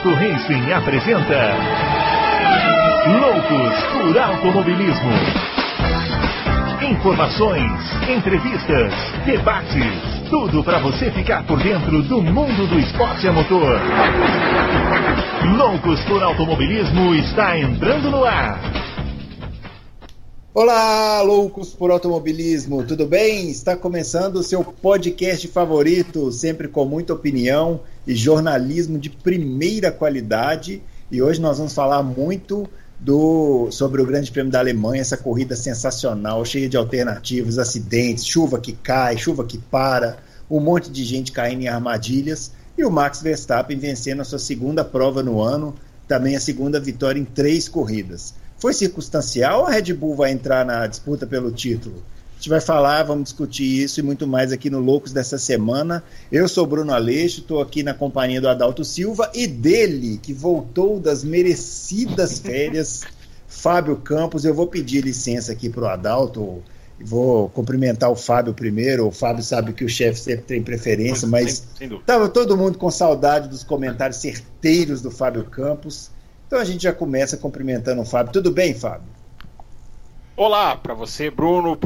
Adalto Racing apresenta Loucos por Automobilismo. Informações, entrevistas, debates, tudo para você ficar por dentro do mundo do esporte a motor. Loucos por Automobilismo está entrando no ar. Olá, loucos por automobilismo, tudo bem? Está começando o seu podcast favorito, sempre com muita opinião e jornalismo de primeira qualidade. E hoje nós vamos falar muito do sobre o Grande Prêmio da Alemanha, essa corrida sensacional, cheia de alternativas, acidentes, chuva que cai, chuva que para, um monte de gente caindo em armadilhas e o Max Verstappen vencendo a sua segunda prova no ano, também a segunda vitória em três corridas. Foi circunstancial ou a Red Bull vai entrar na disputa pelo título? A gente vai falar, vamos discutir isso e muito mais aqui no Loucos dessa semana. Eu sou Bruno Aleixo, estou aqui na companhia do Adalto Silva e dele, que voltou das merecidas férias, Fábio Campos. Eu vou pedir licença aqui para o Adalto, vou cumprimentar o Fábio primeiro. O Fábio sabe que o chefe sempre tem preferência, mas estava todo mundo com saudade dos comentários certeiros do Fábio Campos. Então a gente já começa cumprimentando o Fábio. Tudo bem, Fábio? Olá para você, Bruno,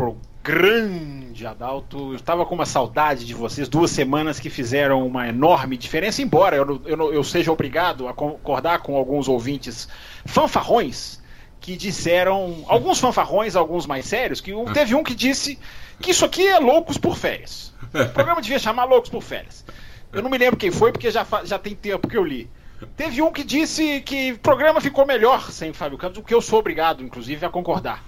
grande Adalto. Estava com uma saudade de vocês, duas semanas que fizeram uma enorme diferença, embora eu, eu, eu seja obrigado a concordar com alguns ouvintes fanfarrões que disseram, alguns fanfarrões, alguns mais sérios, que teve um que disse que isso aqui é Loucos por Férias. O programa devia chamar Loucos por Férias. Eu não me lembro quem foi, porque já, já tem tempo que eu li. Teve um que disse que o programa ficou melhor sem Fábio Campos, o que eu sou obrigado, inclusive, a concordar.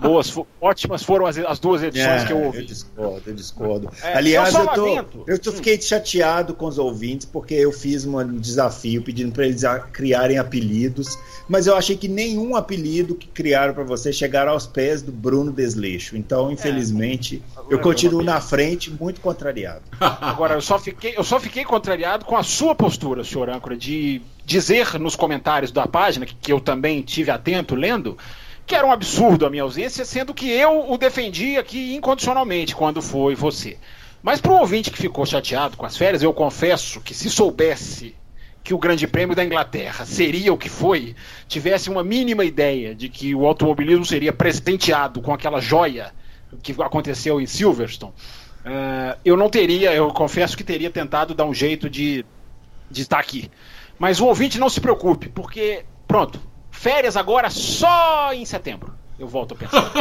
Boas, fo ótimas foram as, as duas edições é, que eu ouvi. Eu discordo, eu discordo. É, Aliás, eu, tô, eu tô, fiquei chateado com os ouvintes porque eu fiz um desafio pedindo para eles criarem apelidos, mas eu achei que nenhum apelido que criaram para você chegaram aos pés do Bruno Desleixo. Então, é, infelizmente, é, eu continuo na frente muito contrariado. Agora, eu só fiquei, eu só fiquei contrariado com a sua postura, senhor âncora, de dizer nos comentários da página, que, que eu também tive atento lendo, que era um absurdo a minha ausência, sendo que eu o defendi aqui incondicionalmente quando foi você. Mas para o ouvinte que ficou chateado com as férias, eu confesso que se soubesse que o Grande Prêmio da Inglaterra seria o que foi, tivesse uma mínima ideia de que o automobilismo seria presenteado com aquela joia que aconteceu em Silverstone, uh, eu não teria, eu confesso que teria tentado dar um jeito de, de estar aqui. Mas o ouvinte não se preocupe, porque, pronto, Férias agora só em setembro. Eu volto a pensar.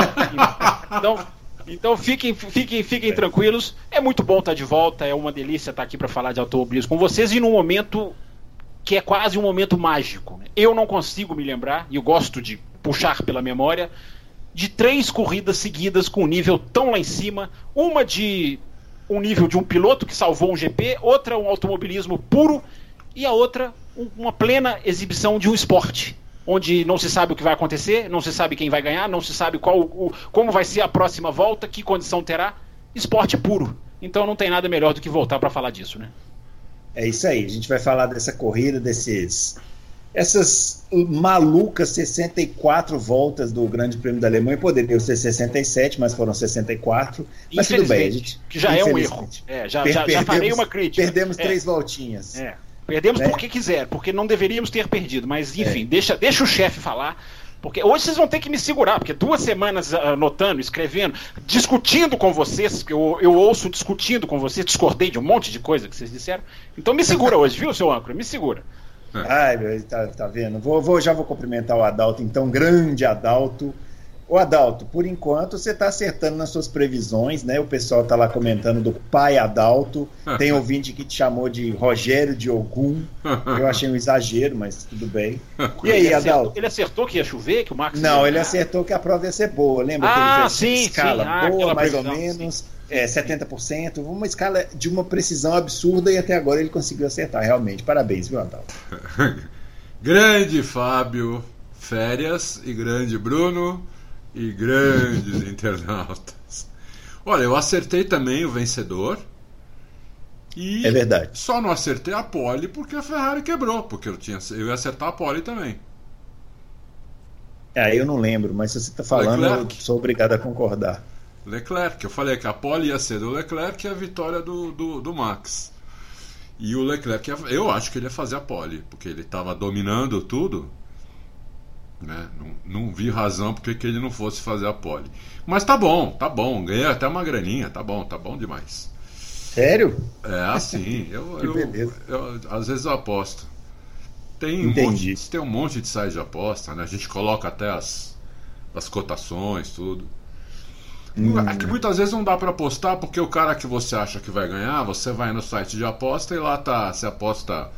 então, então fiquem, fiquem, fiquem tranquilos. É muito bom estar de volta. É uma delícia estar aqui para falar de automobilismo com vocês e num momento que é quase um momento mágico. Né? Eu não consigo me lembrar, e eu gosto de puxar pela memória, de três corridas seguidas com um nível tão lá em cima. Uma de um nível de um piloto que salvou um GP, outra um automobilismo puro, e a outra uma plena exibição de um esporte onde não se sabe o que vai acontecer, não se sabe quem vai ganhar, não se sabe qual, o, como vai ser a próxima volta, que condição terá. Esporte puro. Então não tem nada melhor do que voltar para falar disso, né? É isso aí. A gente vai falar dessa corrida, desses essas malucas 64 voltas do Grande Prêmio da Alemanha poderiam ser 67, mas foram 64. Mas tudo bem, gente. Que já é um erro. É, já, já, já farei uma crítica. Perdemos é. três voltinhas. É. Perdemos né? porque quiser, porque não deveríamos ter perdido. Mas enfim, é. deixa, deixa o chefe falar. Porque hoje vocês vão ter que me segurar, porque duas semanas anotando, escrevendo, discutindo com vocês, que eu, eu ouço discutindo com vocês, discordei de um monte de coisa que vocês disseram. Então me segura hoje, viu, seu âncora? Me segura. Ai, tá, tá vendo? Vou, vou, já vou cumprimentar o Adalto, então, grande Adalto. O Adalto, por enquanto você está acertando nas suas previsões, né? O pessoal está lá comentando do pai Adalto. Tem ouvinte que te chamou de Rogério de Ogum. Eu achei um exagero, mas tudo bem. E aí, ele acertou, Adalto? Ele acertou que ia chover, que o Max. Não, ele acertou que a prova ia ser boa. Lembra ah, que ele fez sim, escala sim. Ah, boa, mais ou menos. É, 70%, uma escala de uma precisão absurda e até agora ele conseguiu acertar, realmente. Parabéns, viu, Adalto? grande Fábio, férias e grande Bruno e grandes internautas. Olha, eu acertei também o vencedor. E é verdade. Só não acertei a pole porque a Ferrari quebrou, porque eu tinha eu ia acertar a pole também. É, eu não lembro, mas se você está falando, Leclerc. eu sou obrigado a concordar. Leclerc, eu falei que a pole ia ser do Leclerc e a vitória do, do, do Max. E o Leclerc, eu acho que ele ia fazer a pole, porque ele estava dominando tudo. Né? Não, não vi razão porque que ele não fosse fazer a pole. Mas tá bom, tá bom. Ganhei até uma graninha, tá bom, tá bom demais. Sério? É assim, eu, que eu, beleza. eu, às vezes eu aposto. Tem um, Entendi. monte, tem um monte de site de aposta, né? A gente coloca até as, as cotações, tudo. Hum. É que muitas vezes não dá pra apostar porque o cara que você acha que vai ganhar, você vai no site de aposta e lá tá, você aposta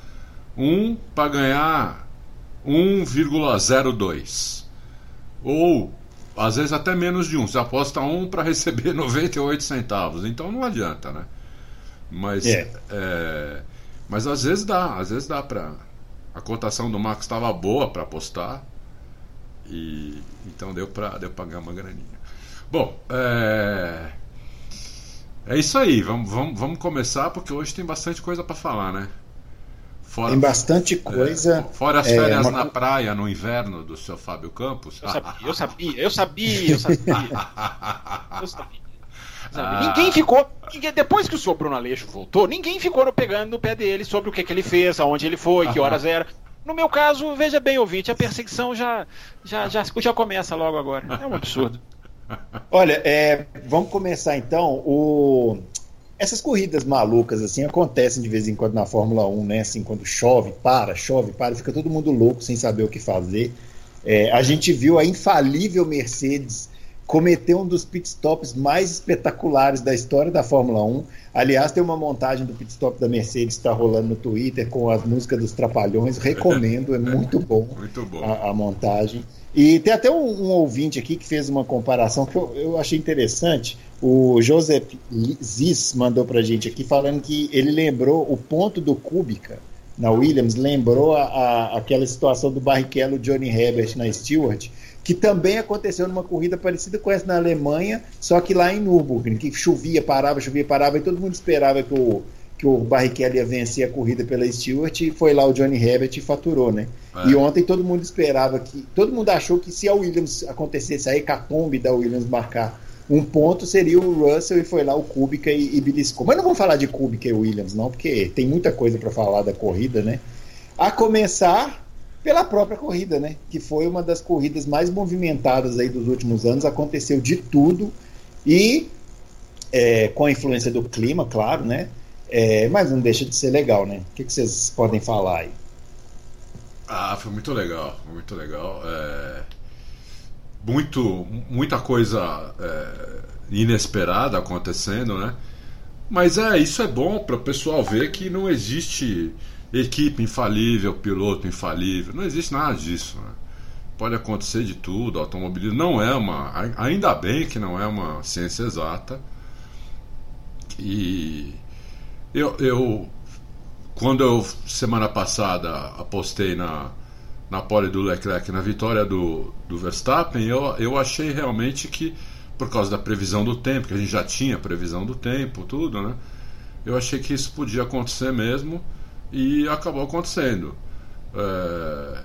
1 para ganhar 1,02. Ou às vezes até menos de 1, você aposta 1 para receber 98 centavos. Então não adianta, né? Mas É. é, mas às vezes dá, às vezes dá pra. A cotação do Max estava boa para apostar e então deu para deu pra ganhar uma graninha. Bom, é, é isso aí. Vamos, vamos, vamos começar porque hoje tem bastante coisa para falar, né? Fora, Tem bastante coisa. é, fora as É, férias uma- na praia no inverno do seu Fábio Campos. Eu sabia, eu sabia, eu sabia, eu sabia. Eu sabia. Ah. Ninguém ficou. ninguém- depois que o senhor Bruno Aleixo voltou, ninguém ficou pegando no pé dele sobre o que, que ele fez, aonde ele foi, que horas era. No meu caso, veja bem, ouvinte, a perseguição já, já, já, já começa logo agora. É um absurdo. Olha, é, vamos começar então. O... Essas corridas malucas assim acontecem de vez em quando na Fórmula 1, né? Assim, quando chove, para, chove, para, fica todo mundo louco sem saber o que fazer. É, a gente viu a infalível Mercedes cometer um dos pitstops mais espetaculares da história da Fórmula 1. Aliás, tem uma montagem do pitstop da Mercedes que está rolando no Twitter com as músicas dos Trapalhões. Recomendo, é muito bom Muito bom. a, a montagem. E tem até um, um ouvinte aqui que fez uma comparação que eu, eu achei interessante. O Joseph Ziz mandou pra gente aqui falando que ele lembrou o ponto do Kubica na Williams, lembrou a, a- aquela situação do Barrichello Johnny Herbert na Stewart, que também aconteceu numa corrida parecida com essa na Alemanha, só que lá em Nürburgring, que chovia, parava, chovia, parava, e todo mundo esperava que o, que o Barrichello ia vencer a corrida pela Stewart, e foi lá o Johnny Herbert e faturou, né? É. E ontem todo mundo esperava que. Todo mundo achou que se a Williams acontecesse a hecatombe da Williams marcar um ponto, seria o Russell e foi lá o Kubica e, e beliscou. Mas não vamos falar de Kubica e Williams, não, porque tem muita coisa para falar da corrida, né? A começar pela própria corrida, né? Que foi uma das corridas mais movimentadas aí dos últimos anos, aconteceu de tudo e é, com a influência do clima, claro, né? É, mas não deixa de ser legal, né? O que, que vocês podem falar aí? Ah, foi muito legal, muito legal. É, muito, muita coisa é, inesperada acontecendo, né? Mas é, isso é bom para o pessoal ver que não existe equipe infalível, piloto infalível, não existe nada disso. Né? Pode acontecer de tudo, automobilismo não é uma. Ainda bem que não é uma ciência exata. E eu, eu quando eu semana passada apostei na, na pole do Leclerc na vitória do, do Verstappen, eu, eu achei realmente que, por causa da previsão do tempo, que a gente já tinha previsão do tempo, tudo, né? Eu achei que isso podia acontecer mesmo e acabou acontecendo. É,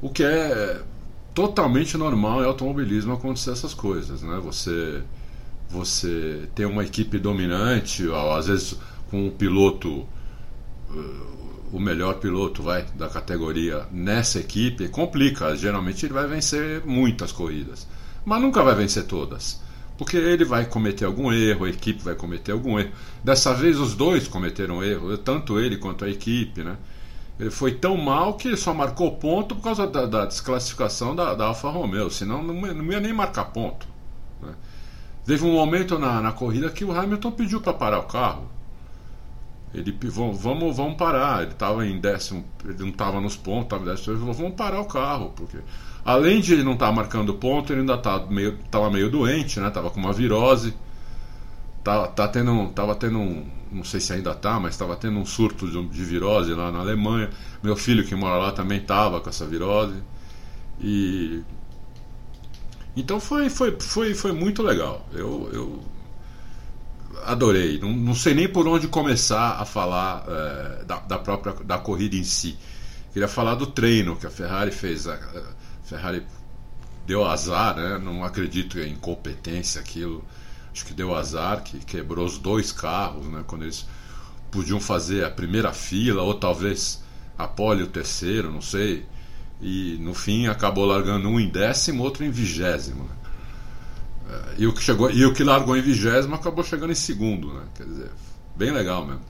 o que é totalmente normal em automobilismo acontecer essas coisas, né? Você, você tem uma equipe dominante, às vezes com um piloto o melhor piloto vai da categoria nessa equipe complica. Geralmente ele vai vencer muitas corridas, mas nunca vai vencer todas, porque ele vai cometer algum erro, a equipe vai cometer algum erro. Dessa vez os dois cometeram erro, tanto ele quanto a equipe, né? Ele foi tão mal que só marcou ponto por causa da, da desclassificação da, da Alfa Romeo, senão não, não ia nem marcar ponto. né? Teve um momento na, na corrida que o Hamilton pediu para parar o carro. Ele vamos, vamos, parar. Ele estava em décimo, ele não estava nos pontos, estava em décimo. Vamos parar o carro, porque além de ele não estar marcando ponto, ele ainda estava meio, tava meio doente, né? Tava com uma virose. Tá, tá tendo, tava tendo um, não sei se ainda tá, mas estava tendo um surto de, de virose lá na Alemanha. Meu filho que mora lá também estava com essa virose. E então foi, foi, foi, foi muito legal. Eu, eu adorei. Não, não sei nem por onde começar a falar eh, da, da própria da corrida em si. Queria falar do treino que a Ferrari fez. A Ferrari deu azar, né? Não acredito em incompetência aquilo. Acho que deu azar, que quebrou os dois carros, né? Quando eles podiam fazer a primeira fila, ou talvez a pole o terceiro, não sei. E no fim acabou largando um em décimo, outro em vigésimo. Né? É, e o que chegou e o que largou em vigésimo acabou chegando em segundo, né? Quer dizer, bem legal mesmo.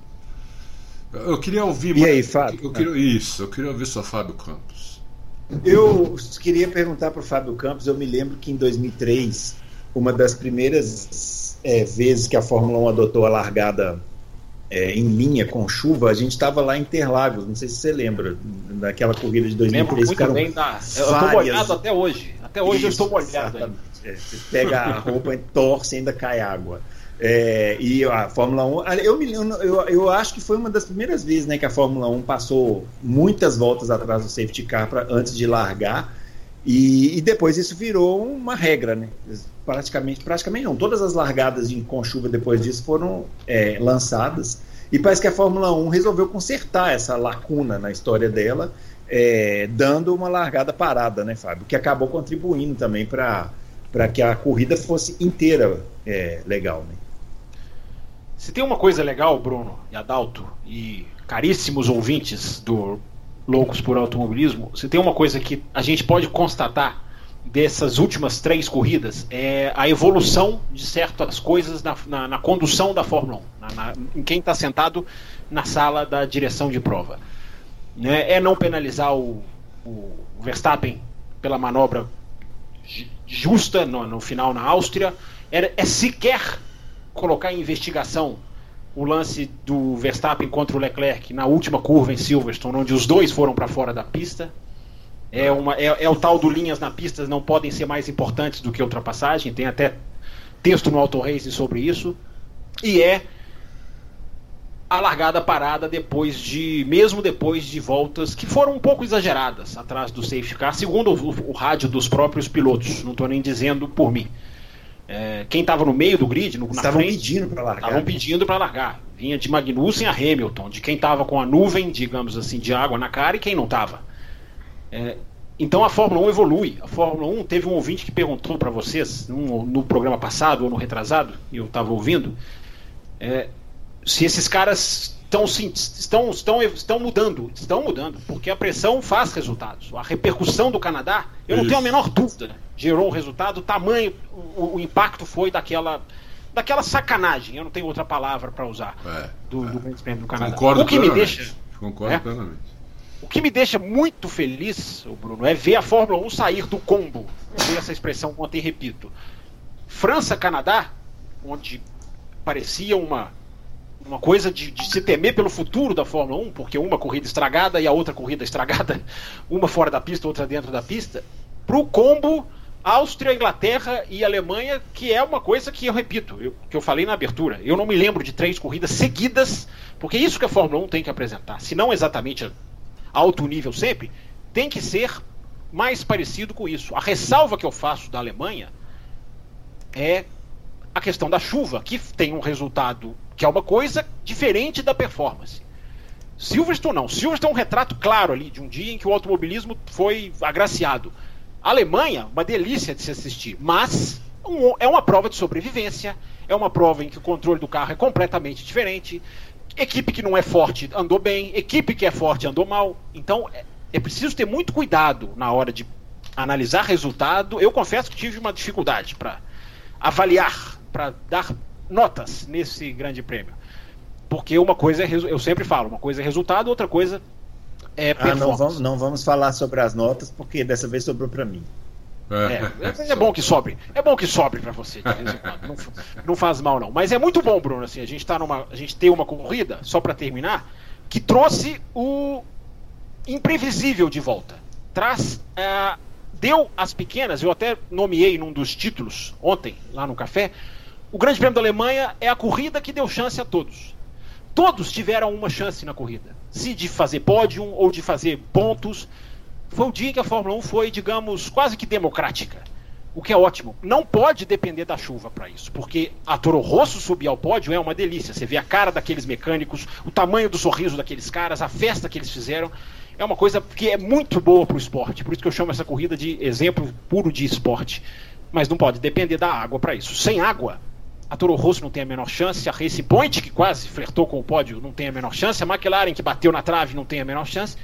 Eu queria ouvir. E aí, Fábio? Eu queria, isso, eu queria ouvir só Fábio Campos. Eu queria perguntar para o Fábio Campos. Eu me lembro que em 2003, uma das primeiras é, vezes que a Fórmula 1 adotou a largada é, em linha com chuva, a gente estava lá em Interlagos. Não sei se você lembra daquela corrida de 2003. Lembro muito bem da. Eu estou molhado até hoje. Até hoje Isso, eu estou molhado. É, você pega a roupa e torce e ainda cai água. É, e a Fórmula 1, eu, me, eu, eu acho que foi uma das primeiras vezes né, que a Fórmula 1 passou muitas voltas atrás do safety car pra, antes de largar. E, e, depois isso virou uma regra, né? Praticamente, praticamente não. Todas as largadas de, com chuva depois disso foram é, lançadas. E parece que a Fórmula 1 resolveu consertar essa lacuna na história dela, é, dando uma largada parada, né, Fábio? Que acabou contribuindo também para que a corrida fosse inteira é, legal, né? Se tem uma coisa legal, Bruno e Adalto, e caríssimos ouvintes do Loucos por Automobilismo, se tem uma coisa que a gente pode constatar dessas últimas três corridas é a evolução de certas coisas na, na, na condução da Fórmula 1, na, em quem está sentado na sala da direção de prova. Né? É não penalizar o, o Verstappen pela manobra justa no, no final na Áustria, é, é sequer colocar em investigação o lance do Verstappen contra o Leclerc na última curva em Silverstone, onde os dois foram para fora da pista. É, uma, é, é, o tal do linhas na pista não podem ser mais importantes do que ultrapassagem. Tem até texto no Auto Race sobre isso. E é a largada parada depois de, mesmo depois de voltas que foram um pouco exageradas atrás do safety car, segundo o, o rádio dos próprios pilotos. Não estou nem dizendo por mim. É, quem estava no meio do grid, no, Estavam pedindo para largar. Estavam pedindo para largar. Vinha de Magnussen a Hamilton, de quem estava com a nuvem, digamos assim, de água na cara e quem não estava. É, então a Fórmula 1 evolui. A Fórmula 1 teve um ouvinte que perguntou para vocês no, no, programa passado ou no retrasado, e eu estava ouvindo, é, se esses caras estão, estão, estão, estão mudando. Estão mudando, porque a pressão faz resultados. A repercussão do Canadá, eu Isso. não tenho a menor dúvida, gerou um resultado, o tamanho, o, o impacto foi daquela daquela sacanagem, eu não tenho outra palavra para usar, é, do, é. do Grande Prêmio do Canadá. Concordo o que plenamente. me deixa. Concordo é, plenamente. O que me deixa muito feliz, Bruno, é ver a Fórmula 1 sair do combo. Usei essa expressão ontem, repito. França-Canadá, onde parecia uma uma coisa de, de, se temer pelo futuro da Fórmula 1, porque uma corrida estragada e a outra corrida estragada, uma fora da pista, outra dentro da pista, para o combo Áustria, Inglaterra e Alemanha, que é uma coisa que eu repito, eu, que eu falei na abertura. Eu não me lembro de três corridas seguidas, porque é isso que a Fórmula 1 tem que apresentar. Se não exatamente alto nível sempre, tem que ser mais parecido com isso. A ressalva que eu faço da Alemanha é a questão da chuva, que tem um resultado que é uma coisa diferente da performance. Silverstone não. Silverstone é um retrato claro ali de um dia em que o automobilismo foi agraciado. Alemanha, uma delícia de se assistir, mas um, é uma prova de sobrevivência, é uma prova em que o controle do carro é completamente diferente. Equipe que não é forte andou bem, equipe que é forte andou mal. Então é, é preciso ter muito cuidado na hora de analisar resultado. Eu confesso que tive uma dificuldade para avaliar, para dar notas nesse grande prêmio. Porque uma coisa é, eu sempre falo, uma coisa é resultado, outra coisa é performance. Ah, não vamos, não vamos falar sobre as notas, porque dessa vez sobrou para mim. É, é, é, bom que sobre. É bom que sobre para você de vez em quando. Não, não, faz mal não. Mas é muito bom, Bruno, assim, a gente tá numa, a gente tem uma corrida só para terminar que trouxe o imprevisível de volta. Traz uh, deu as pequenas, eu até nomeei num dos títulos ontem lá no café, o Grande Prêmio da Alemanha é a corrida que deu chance a todos. Todos tiveram uma chance na corrida. Se de fazer pódio ou de fazer pontos. Foi o dia que a Fórmula 1 foi, digamos, quase que democrática. O que é ótimo. Não pode depender da chuva para isso, porque a Toro Rosso subir ao pódio é uma delícia. Você vê a cara daqueles mecânicos, o tamanho do sorriso daqueles caras, a festa que eles fizeram. É uma coisa que é muito boa para o esporte. Por isso que eu chamo essa corrida de exemplo puro de esporte. Mas não pode depender da água para isso. Sem água, a Toro Rosso não tem a menor chance, a Racing Point, que quase flertou com o pódio, não tem a menor chance, a McLaren, que bateu na trave, não tem a menor chance.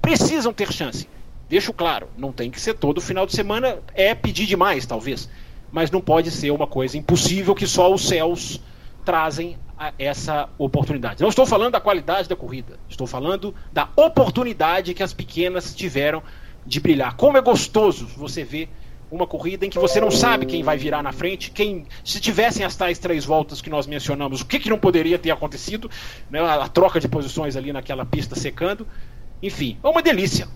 Precisam ter chance. Deixo claro, não tem que ser todo final de semana, é pedir demais, talvez. Mas não pode ser uma coisa impossível que só os céus trazem essa oportunidade. Não estou falando da qualidade da corrida, estou falando da oportunidade que as pequenas tiveram de brilhar. Como é gostoso você ver uma corrida em que você não sabe quem vai virar na frente, quem se tivessem as tais três voltas que nós mencionamos, o que, que não poderia ter acontecido, né, a, a troca de posições ali naquela pista secando, enfim, é uma delícia.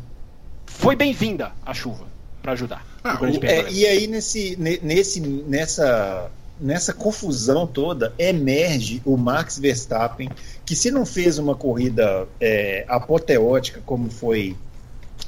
Foi bem-vinda a chuva para ajudar. Ah, é, e aí nesse, nesse, nessa, nessa confusão toda emerge o Max Verstappen, que se não fez uma corrida é, apoteótica como foi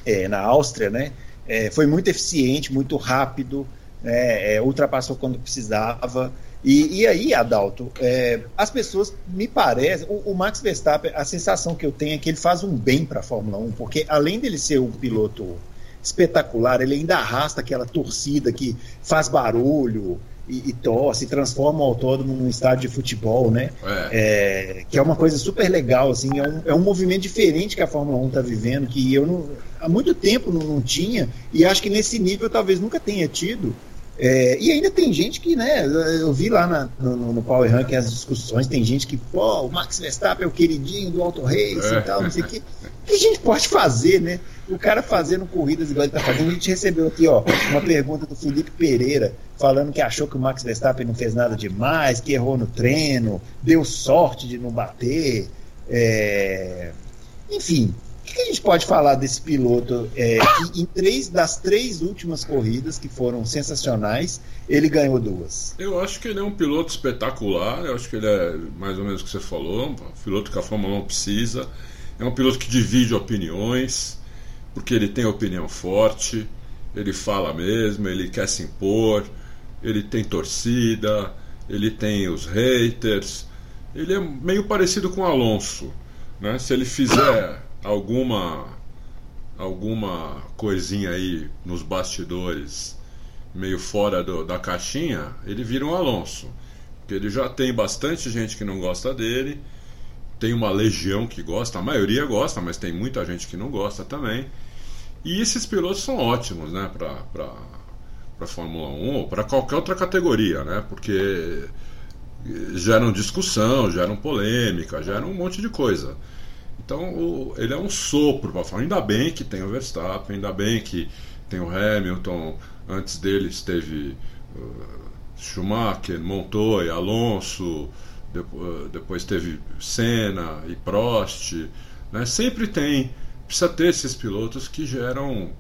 é, na Áustria, né? É, foi muito eficiente, muito rápido, é, é, ultrapassou quando precisava. E, e aí, Adalto, é, as pessoas me parecem. O, o, Max Verstappen, a sensação que eu tenho é que ele faz um bem para a Fórmula 1, porque além dele ser um piloto espetacular, ele ainda arrasta aquela torcida que faz barulho, e, e torce, transforma o autódromo num estádio de futebol, né? É. É, que é uma coisa super legal, assim, é um, é um movimento diferente que a Fórmula 1 está vivendo, que eu não, há muito tempo não, não, tinha, e acho que nesse nível talvez nunca tenha tido. É, e ainda tem gente que, né, eu vi lá na, no, no Power Ranking as discussões, tem gente que, pô, o Max Verstappen é o queridinho do Auto Race e tal, não sei o que. O que a gente pode fazer, né? O cara fazendo corridas igual ele tá fazendo. A gente recebeu aqui, ó, uma pergunta do Felipe Pereira, falando que achou que o Max Verstappen não fez nada demais, que errou no treino, deu sorte de não bater. É... Enfim, o que a gente pode falar desse piloto? É, que em três das três últimas corridas, que foram sensacionais, ele ganhou duas. Eu acho que ele é um piloto espetacular. Eu acho que ele é mais ou menos o que você falou, um piloto que a Fórmula 1 precisa. É um piloto que divide opiniões, porque ele tem opinião forte, ele fala mesmo, ele quer se impor, ele tem torcida, ele tem os haters. Ele é meio parecido com o Alonso. Né? Se ele fizer alguma alguma coisinha aí nos bastidores meio fora do, da caixinha, ele vira um Alonso. Porque ele já tem bastante gente que não gosta dele, tem uma legião que gosta, a maioria gosta, mas tem muita gente que não gosta também. E esses pilotos são ótimos, né, para para Fórmula 1 ou para qualquer outra categoria, né? Porque geram discussão, geram polêmica, geram um monte de coisa. Então o, ele é um sopro para falar. Ainda bem que tem o Verstappen, ainda bem que tem o Hamilton. Antes deles teve uh, Schumacher, Montoya, Alonso. Depois, uh, depois teve Senna e Prost. Né? Sempre tem, precisa ter esses pilotos que geram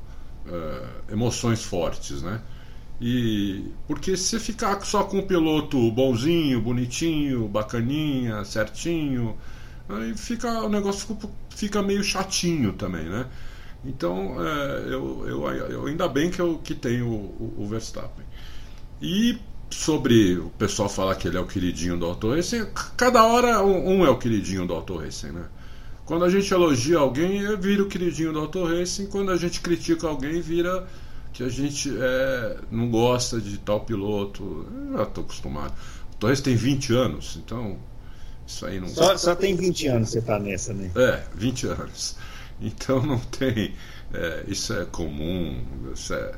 uh, emoções fortes, né? E porque se ficar só com um piloto bonzinho, bonitinho, bacaninha, certinho, aí fica o negócio fica, fica meio chatinho também, né? Então é, eu, eu, eu, ainda bem que eu que tenho o, o, Verstappen. E sobre o pessoal falar que ele é o queridinho do Auto Racing, cada hora um, um é o queridinho do Auto Racing, né? Quando a gente elogia alguém, vira o queridinho do Auto Racing, quando a gente critica alguém, vira que a gente é, não gosta de tal piloto. Eu já estou acostumado. O Torres tem 20 anos, então isso aí não. Só, só tem 20 anos você está nessa, né? É, 20 anos. Então não tem. É, isso é comum, isso é,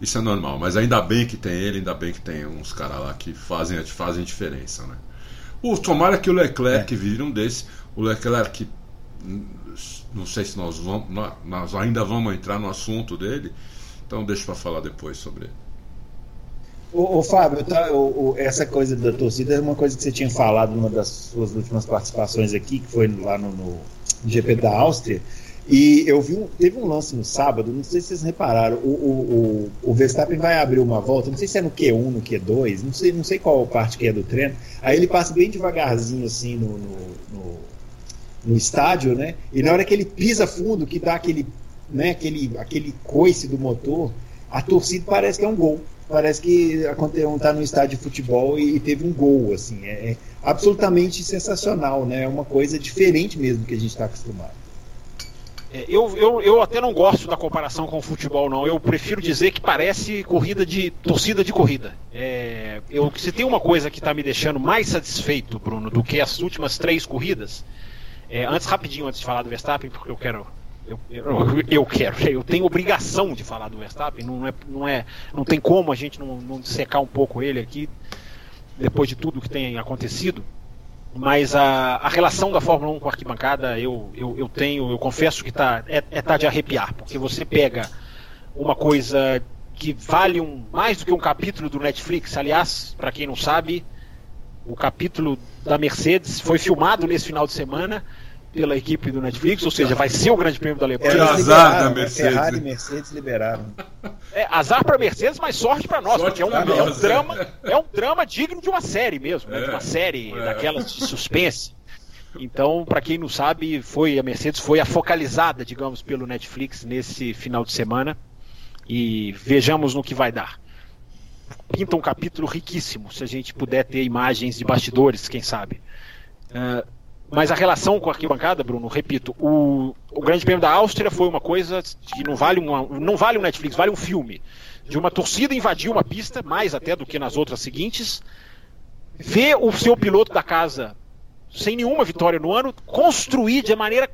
isso é normal. Mas ainda bem que tem ele, ainda bem que tem uns caras lá que fazem, fazem diferença, né? O, tomara que o Leclerc é. vire um desse. O Leclerc, não sei se nós, vamos, nós ainda vamos entrar no assunto dele então deixa para falar depois sobre ele. O Fábio, tá, essa coisa da torcida é uma coisa que você tinha falado numa das suas últimas participações aqui, que foi lá no, no GP da Áustria. E eu vi um, teve um lance no sábado, não sei se vocês repararam, o, o, o, Verstappen vai abrir uma volta, não sei se é no Q1, no Q2, não sei, não sei qual parte que é do treino. Aí ele passa bem devagarzinho assim no, no, no, no estádio, né? E na hora que ele pisa fundo, que dá aquele né, aquele, aquele coice do motor, a torcida parece que é um gol. Parece que está no estádio de futebol e, teve um gol, assim. É, é, absolutamente sensacional, né? É uma coisa diferente mesmo que a gente está acostumado. É, eu, eu, eu até não gosto da comparação com o futebol, não. Eu prefiro dizer que parece corrida de torcida de corrida. É, eu, se tem uma coisa que está me deixando mais satisfeito, Bruno, do que as últimas três corridas, é, antes, rapidinho, antes de falar do Verstappen, porque eu quero. Eu, eu, eu, quero, eu tenho obrigação de falar do Verstappen, não, é, não, é, não tem como a gente não, não secar um pouco ele aqui, depois de tudo que tem acontecido. Mas a, a relação da Fórmula 1 com a arquibancada, eu, eu, eu tenho, eu confesso que tá, é, é tá de arrepiar, porque você pega uma coisa que vale um, mais do que um capítulo do Netflix. Aliás, para quem não sabe, o capítulo da Mercedes foi filmado nesse final de semana pela equipe do Netflix, ou seja, vai ser o Grande Prêmio da Alemanha. É azar da né? Mercedes. Ferrari e Mercedes liberaram. É, azar para Mercedes, mas sorte para nós, sorte porque é um, é um, drama, é um drama digno de uma série mesmo, né? de uma é, série é. daquelas de suspense. Então, para quem não sabe, foi a Mercedes foi a focalizada, digamos, pelo Netflix nesse final de semana e vejamos no que vai dar. Pinta um capítulo riquíssimo, se a gente puder ter imagens de bastidores, quem sabe. Uh, mas a relação com a arquibancada, Bruno, repito, o, o Grande Prêmio da Áustria foi uma coisa que não vale, uma, não vale um Netflix, vale um filme. De uma torcida invadir uma pista, mais até do que nas outras seguintes, ver o seu piloto da casa sem nenhuma vitória no ano, construir de maneira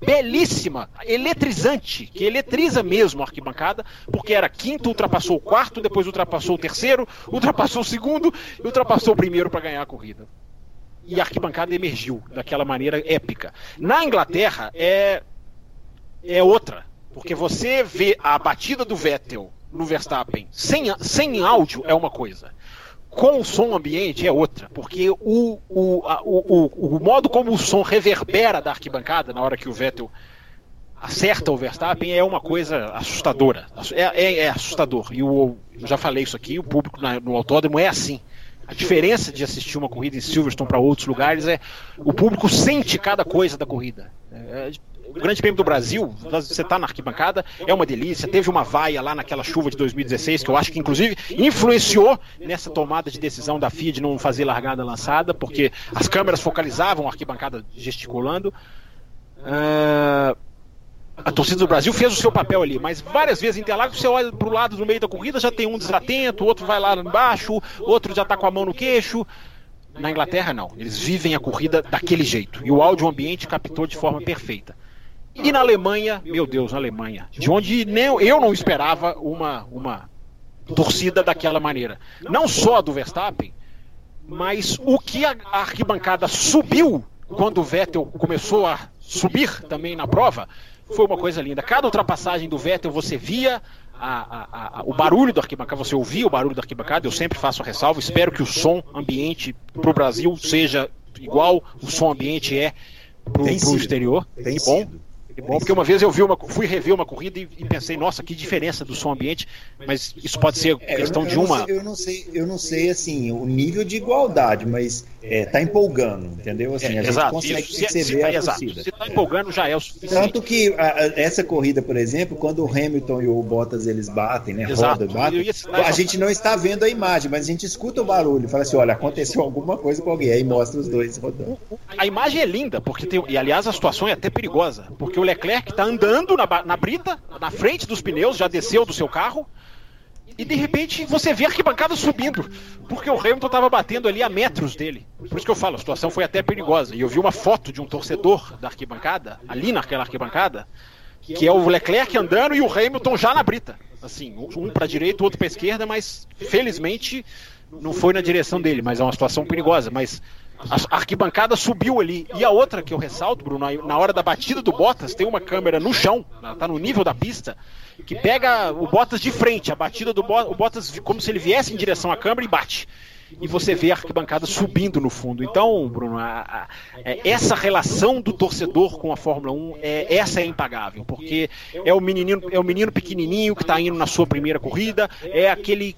belíssima, eletrizante, que eletriza mesmo a arquibancada, porque era quinto, ultrapassou o quarto, depois ultrapassou o terceiro, ultrapassou o segundo e ultrapassou o primeiro para ganhar a corrida e a arquibancada emergiu daquela maneira épica. Na Inglaterra é, é outra, porque você vê a batida do Vettel no Verstappen sem, sem áudio é uma coisa. Com o som ambiente é outra, porque o, o, a, o, o, modo como o som reverbera da arquibancada na hora que o Vettel acerta o Verstappen é uma coisa assustadora. É, é, é assustador. E o, eu já falei isso aqui, o público na, no autódromo é assim. A diferença de assistir uma corrida em Silverstone para outros lugares é o público sente cada coisa da corrida. É, o Grande Prêmio do Brasil, você está na arquibancada, é uma delícia. Teve uma vaia lá naquela chuva de 2016, que eu acho que inclusive influenciou nessa tomada de decisão da FIA de não fazer largada lançada, porque as câmeras focalizavam a arquibancada gesticulando. Uh, a torcida do Brasil fez o seu papel ali, mas várias vezes em Interlagos você olha para o lado no meio da corrida, já tem um desatento, outro vai lá embaixo, outro já está com a mão no queixo. Na Inglaterra, não. Eles vivem a corrida daquele jeito. E o áudio ambiente captou de forma perfeita. E na Alemanha, meu Deus, na Alemanha, de onde nem eu não esperava uma, uma torcida daquela maneira. Não só do Verstappen, mas o que a arquibancada subiu quando o Vettel começou a subir também na prova, foi uma coisa linda. Cada ultrapassagem do Vettel você via a, a, a, o barulho do arquibancada, você ouvia o barulho da arquibancada, eu sempre faço a ressalva, espero que o som ambiente para o Brasil seja igual o som ambiente é para o exterior. Tem que bom. Sido. Que bom, porque uma vez eu vi uma, fui rever uma corrida e, e, pensei, nossa, que diferença do som ambiente, mas isso pode ser é, questão de uma. Eu não sei, eu não sei assim, o nível de igualdade, mas é, tá empolgando, entendeu? Assim, é, a gente exato, consegue isso, perceber se, se, a exato, torcida. Se tá empolgando já é o suficiente. Tanto que a, a, essa corrida, por exemplo, quando o Hamilton e o Bottas eles batem, né? Exato, roda, batem, a gente não está vendo a imagem, mas a gente escuta o barulho, fala assim, olha, aconteceu alguma coisa com alguém, aí mostra os dois rodando. A imagem é linda, porque tem, e aliás a situação é até perigosa, porque o Leclerc está andando na, na brita, na frente dos pneus, já desceu do seu carro, e de repente você vê a arquibancada subindo, porque o Hamilton estava batendo ali a metros dele. Por isso que eu falo, a situação foi até perigosa. E eu vi uma foto de um torcedor da arquibancada, ali naquela arquibancada, que é o Leclerc andando e o Hamilton já na brita. Assim, um para a direita, o outro para a esquerda, mas felizmente não foi na direção dele, mas é uma situação perigosa. Mas a arquibancada subiu ali. E a outra que eu ressalto, Bruno, na hora da batida do Bottas, tem uma câmera no chão, tá no nível da pista, que pega o Bottas de frente. A batida do Bottas, como se ele viesse em direção à câmera e bate. E você vê a arquibancada subindo no fundo. Então, Bruno, a, a, é, essa relação do torcedor com a Fórmula 1, é, essa é impagável, porque é o menino, é o menino pequenininho que está indo na sua primeira corrida, é aquele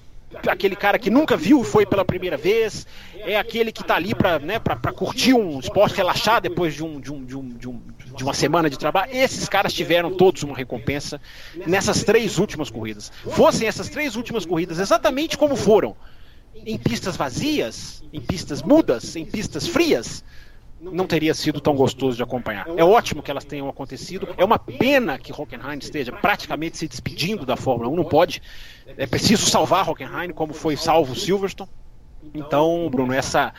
aquele cara que nunca viu foi pela primeira vez, é aquele que está ali para né, curtir um esporte, relaxar depois de, um, de, um, de, um, de, um, de uma semana de trabalho. Esses caras tiveram todos uma recompensa nessas três últimas corridas. Fossem essas três últimas corridas exatamente como foram, em pistas vazias, em pistas mudas, em pistas frias, não teria sido tão gostoso de acompanhar. É ótimo que elas tenham acontecido. É uma pena que Hockenheim esteja praticamente se despedindo da Fórmula 1. Não pode. É preciso salvar Hockenheim, como foi salvo Silverstone. Então, Bruno, essa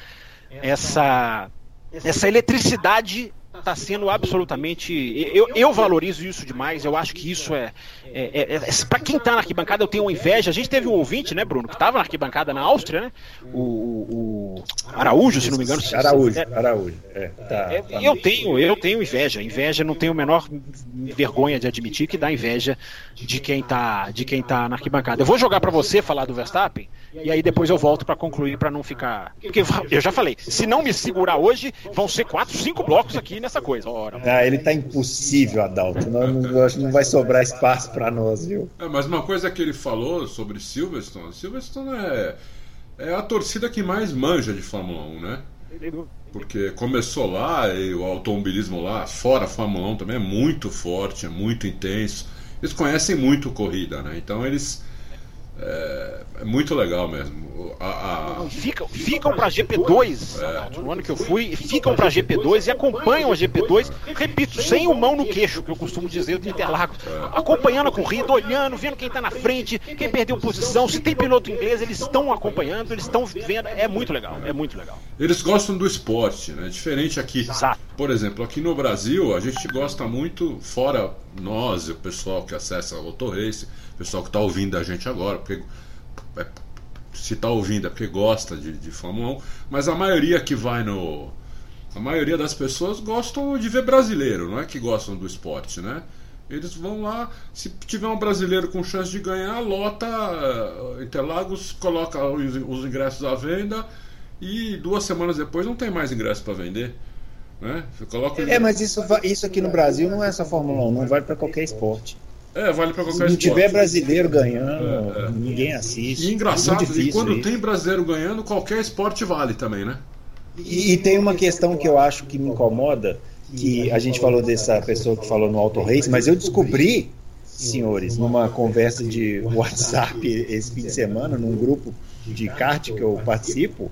essa essa eletricidade está sendo absolutamente. Eu, eu valorizo isso demais. Eu acho que isso é. é, é, é para quem está na arquibancada, eu tenho inveja. A gente teve um ouvinte, né, Bruno, que estava na arquibancada na Áustria, né? O, o, Araújo, se não me engano. Araújo, é, Araújo. É, tá, é, tá eu tenho, eu tenho inveja. Inveja não tenho a menor vergonha de admitir que dá inveja de quem está de quem tá na arquibancada. Eu vou jogar para você falar do Verstappen e aí depois eu volto para concluir para não ficar. Porque eu já falei, se não me segurar hoje, vão ser quatro, cinco blocos aqui nessa coisa. Ora. Ah, ele tá impossível, Adalto. Não, não, não vai sobrar espaço para nós, viu? É, mas uma coisa que ele falou sobre Silverstone, Silverstone é, é a torcida que mais manja de Fórmula 1, né? Porque começou lá e o automobilismo lá, fora a Fórmula 1 também é muito forte, é muito intenso. Eles conhecem muito corrida, né? Então eles é, é, muito legal mesmo. A, a... Ficam, ficam para GP2 é. no ano que eu fui, ficam para GP2 e acompanham a GP2, repito, sem o mão no queixo, que eu costumo dizer do Interlagos, é. acompanhando a corrida, olhando, vendo quem está na frente, quem perdeu posição, se tem piloto inglês, eles estão acompanhando, eles estão vendo, é muito legal, é muito legal. Eles gostam do esporte, né? Diferente aqui. Exato. Por exemplo, aqui no Brasil, a gente gosta muito, fora nós, o pessoal que acessa o Auto Race, pessoal que está ouvindo a gente agora, porque é, se está ouvindo é porque gosta de, de Fórmula 1, mas a maioria que vai no. A maioria das pessoas gostam de ver brasileiro, não é que gostam do esporte, né? Eles vão lá, se tiver um brasileiro com chance de ganhar, lota uh, Interlagos, coloca os, os, ingressos à venda e duas semanas depois não tem mais ingresso para vender. Né? Você coloca é, mas isso, isso aqui no Brasil não é só Fórmula 1, não vale para qualquer esporte. É, vale para qualquer Se não esporte. tiver brasileiro ganhando, é, é. ninguém assiste. E engraçado, é e quando tem brasileiro ganhando, qualquer esporte vale também, né? E, e, tem uma questão que eu acho que me incomoda, que a gente falou dessa pessoa que falou no Auto Race, mas eu descobri, senhores, numa conversa de WhatsApp esse fim de semana, num grupo de kart que eu participo,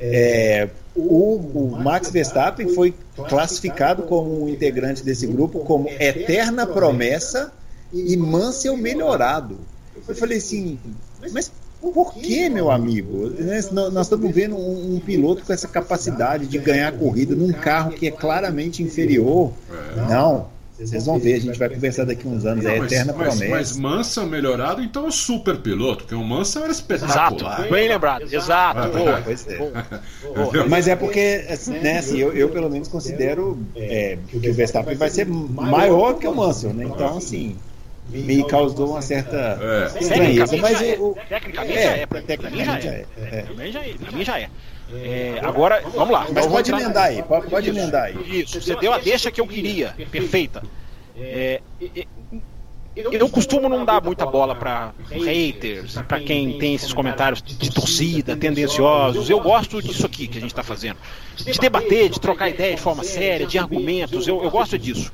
é, o, o, Max Verstappen foi classificado como um integrante desse grupo como eterna promessa e Mansell melhorado. Eu falei assim, mas por que, meu amigo? Né, nós estamos vendo um, um, piloto com essa capacidade de ganhar corrida num carro que é claramente inferior. Não. Vocês vão ver, a gente vai conversar daqui uns anos, é eterna mas, promessa. Mas Mansell melhorado, então é um super piloto, porque o Mansell era espetacular. Exato, bem lembrado, exato. Ah, pois é. Mas é porque, assim, né, assim, eu, eu pelo menos considero é, que o Verstappen vai ser maior que o Mansell, né? Então, assim, me causou uma certa é. estranheza. Mas eu, tecnicamente já é, tecnicamente já é. Também já é. Pra mim já é. É, agora, vamos lá. Mas pode emendar aí, pode, pode emendar aí. Isso, você deu a deixa que eu queria, perfeita. É, eu costumo não dar muita bola para haters, para quem tem esses comentários de torcida, tendenciosos. Eu gosto disso aqui que a gente está fazendo. De debater, de trocar ideia de forma séria, de argumentos. Eu, eu gosto disso.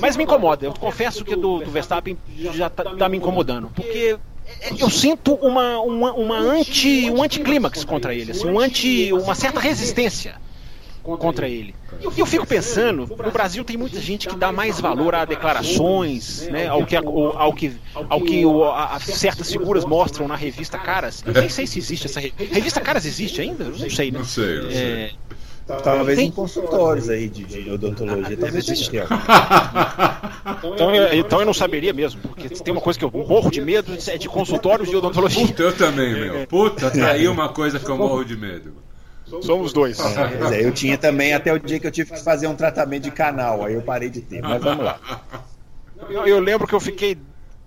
Mas me incomoda. Eu confesso que do, do Verstappen já está tá me incomodando. Porque eu sinto uma, uma, uma anti, um anticlímax contra ele, assim, um anti, uma certa resistência contra ele. E eu fico pensando, no Brasil tem muita gente que dá mais valor a declarações, né, ao que, ao, ao que, ao que a, a certas figuras mostram na revista Caras. Eu nem sei se existe essa revista. Revista Caras existe ainda? Eu não sei, né? Não sei, não sei. É, Talvez tem... em consultórios aí de, de odontologia, talvez existe. então, eu, então eu não saberia mesmo, porque tem uma coisa que eu morro de medo é de consultórios de odontologia. Puta, eu também, meu. Puta, tá aí uma coisa que eu morro de medo. Somos dois. É, eu tinha também até o dia que eu tive que fazer um tratamento de canal, aí eu parei de ter, mas vamos lá. Eu, eu lembro que eu fiquei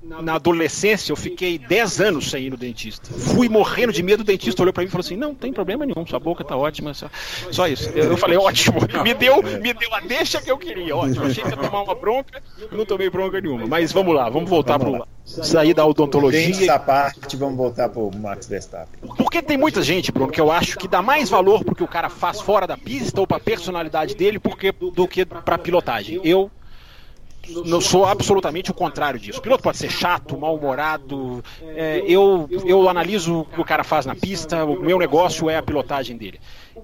na adolescência, eu fiquei 10 anos sem ir no dentista. Fui morrendo de medo, o dentista olhou para mim e falou assim: Não, tem problema nenhum, sua boca tá ótima. Só, só isso. Eu, eu, falei: Ótimo, me deu, me deu a deixa que eu queria. Ótimo, achei que ia tomar uma bronca, não tomei bronca nenhuma. Mas vamos lá, vamos voltar para sair da odontologia. Dessa parte, vamos voltar para o Max Verstappen. Porque tem muita gente, Bruno, que eu acho que dá mais valor porque o cara faz fora da pista ou para a personalidade dele porque, do que para pilotagem. Eu não sou absolutamente o contrário disso. O piloto pode ser chato, mal-humorado. É, eu, eu analiso o que o cara faz na pista, o meu negócio é a pilotagem dele.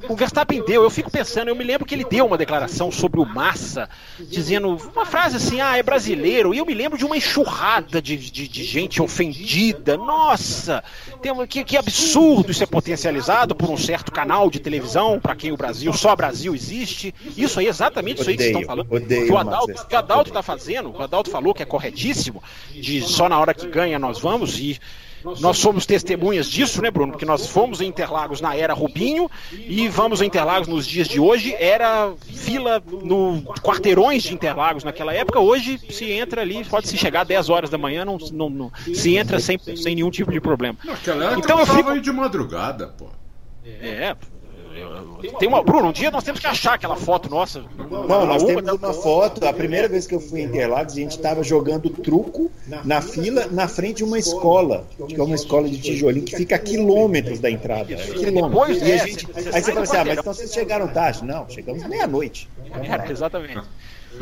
O Verstappen deu, eu fico pensando, eu me lembro que ele deu uma declaração sobre o Massa, dizendo uma frase assim, ah, é brasileiro, e eu me lembro de uma enxurrada de, de, de gente ofendida, nossa, tem, que, que absurdo isso é potencializado por um certo canal de televisão, para quem o Brasil, só Brasil existe, isso aí, exatamente isso aí que vocês estão falando, odeio, que o Adalto, que o Adalto está fazendo, o Adalto falou que é corretíssimo, de só na hora que ganha nós vamos, e nós somos testemunhas disso, né, Bruno? Porque nós fomos em Interlagos na era Rubinho e vamos a Interlagos nos dias de hoje. Era fila no quarteirões de Interlagos naquela época. Hoje se entra ali, pode se chegar 10 horas da manhã, não, não, não se entra sem, sem nenhum tipo de problema. Naquela época então eu fico de madrugada, pô. É, tem uma, Bruno, um dia nós temos que achar aquela foto nossa. Não, nós temos uma foto. A primeira vez que eu fui em Interlagos, a gente estava jogando truco na fila, na frente de uma escola, que é uma escola de tijolinho que fica a quilômetros da entrada. Quilômetros. E a gente, aí você fala assim: ah, mas então vocês chegaram tarde? Não, chegamos meia-noite. É, exatamente.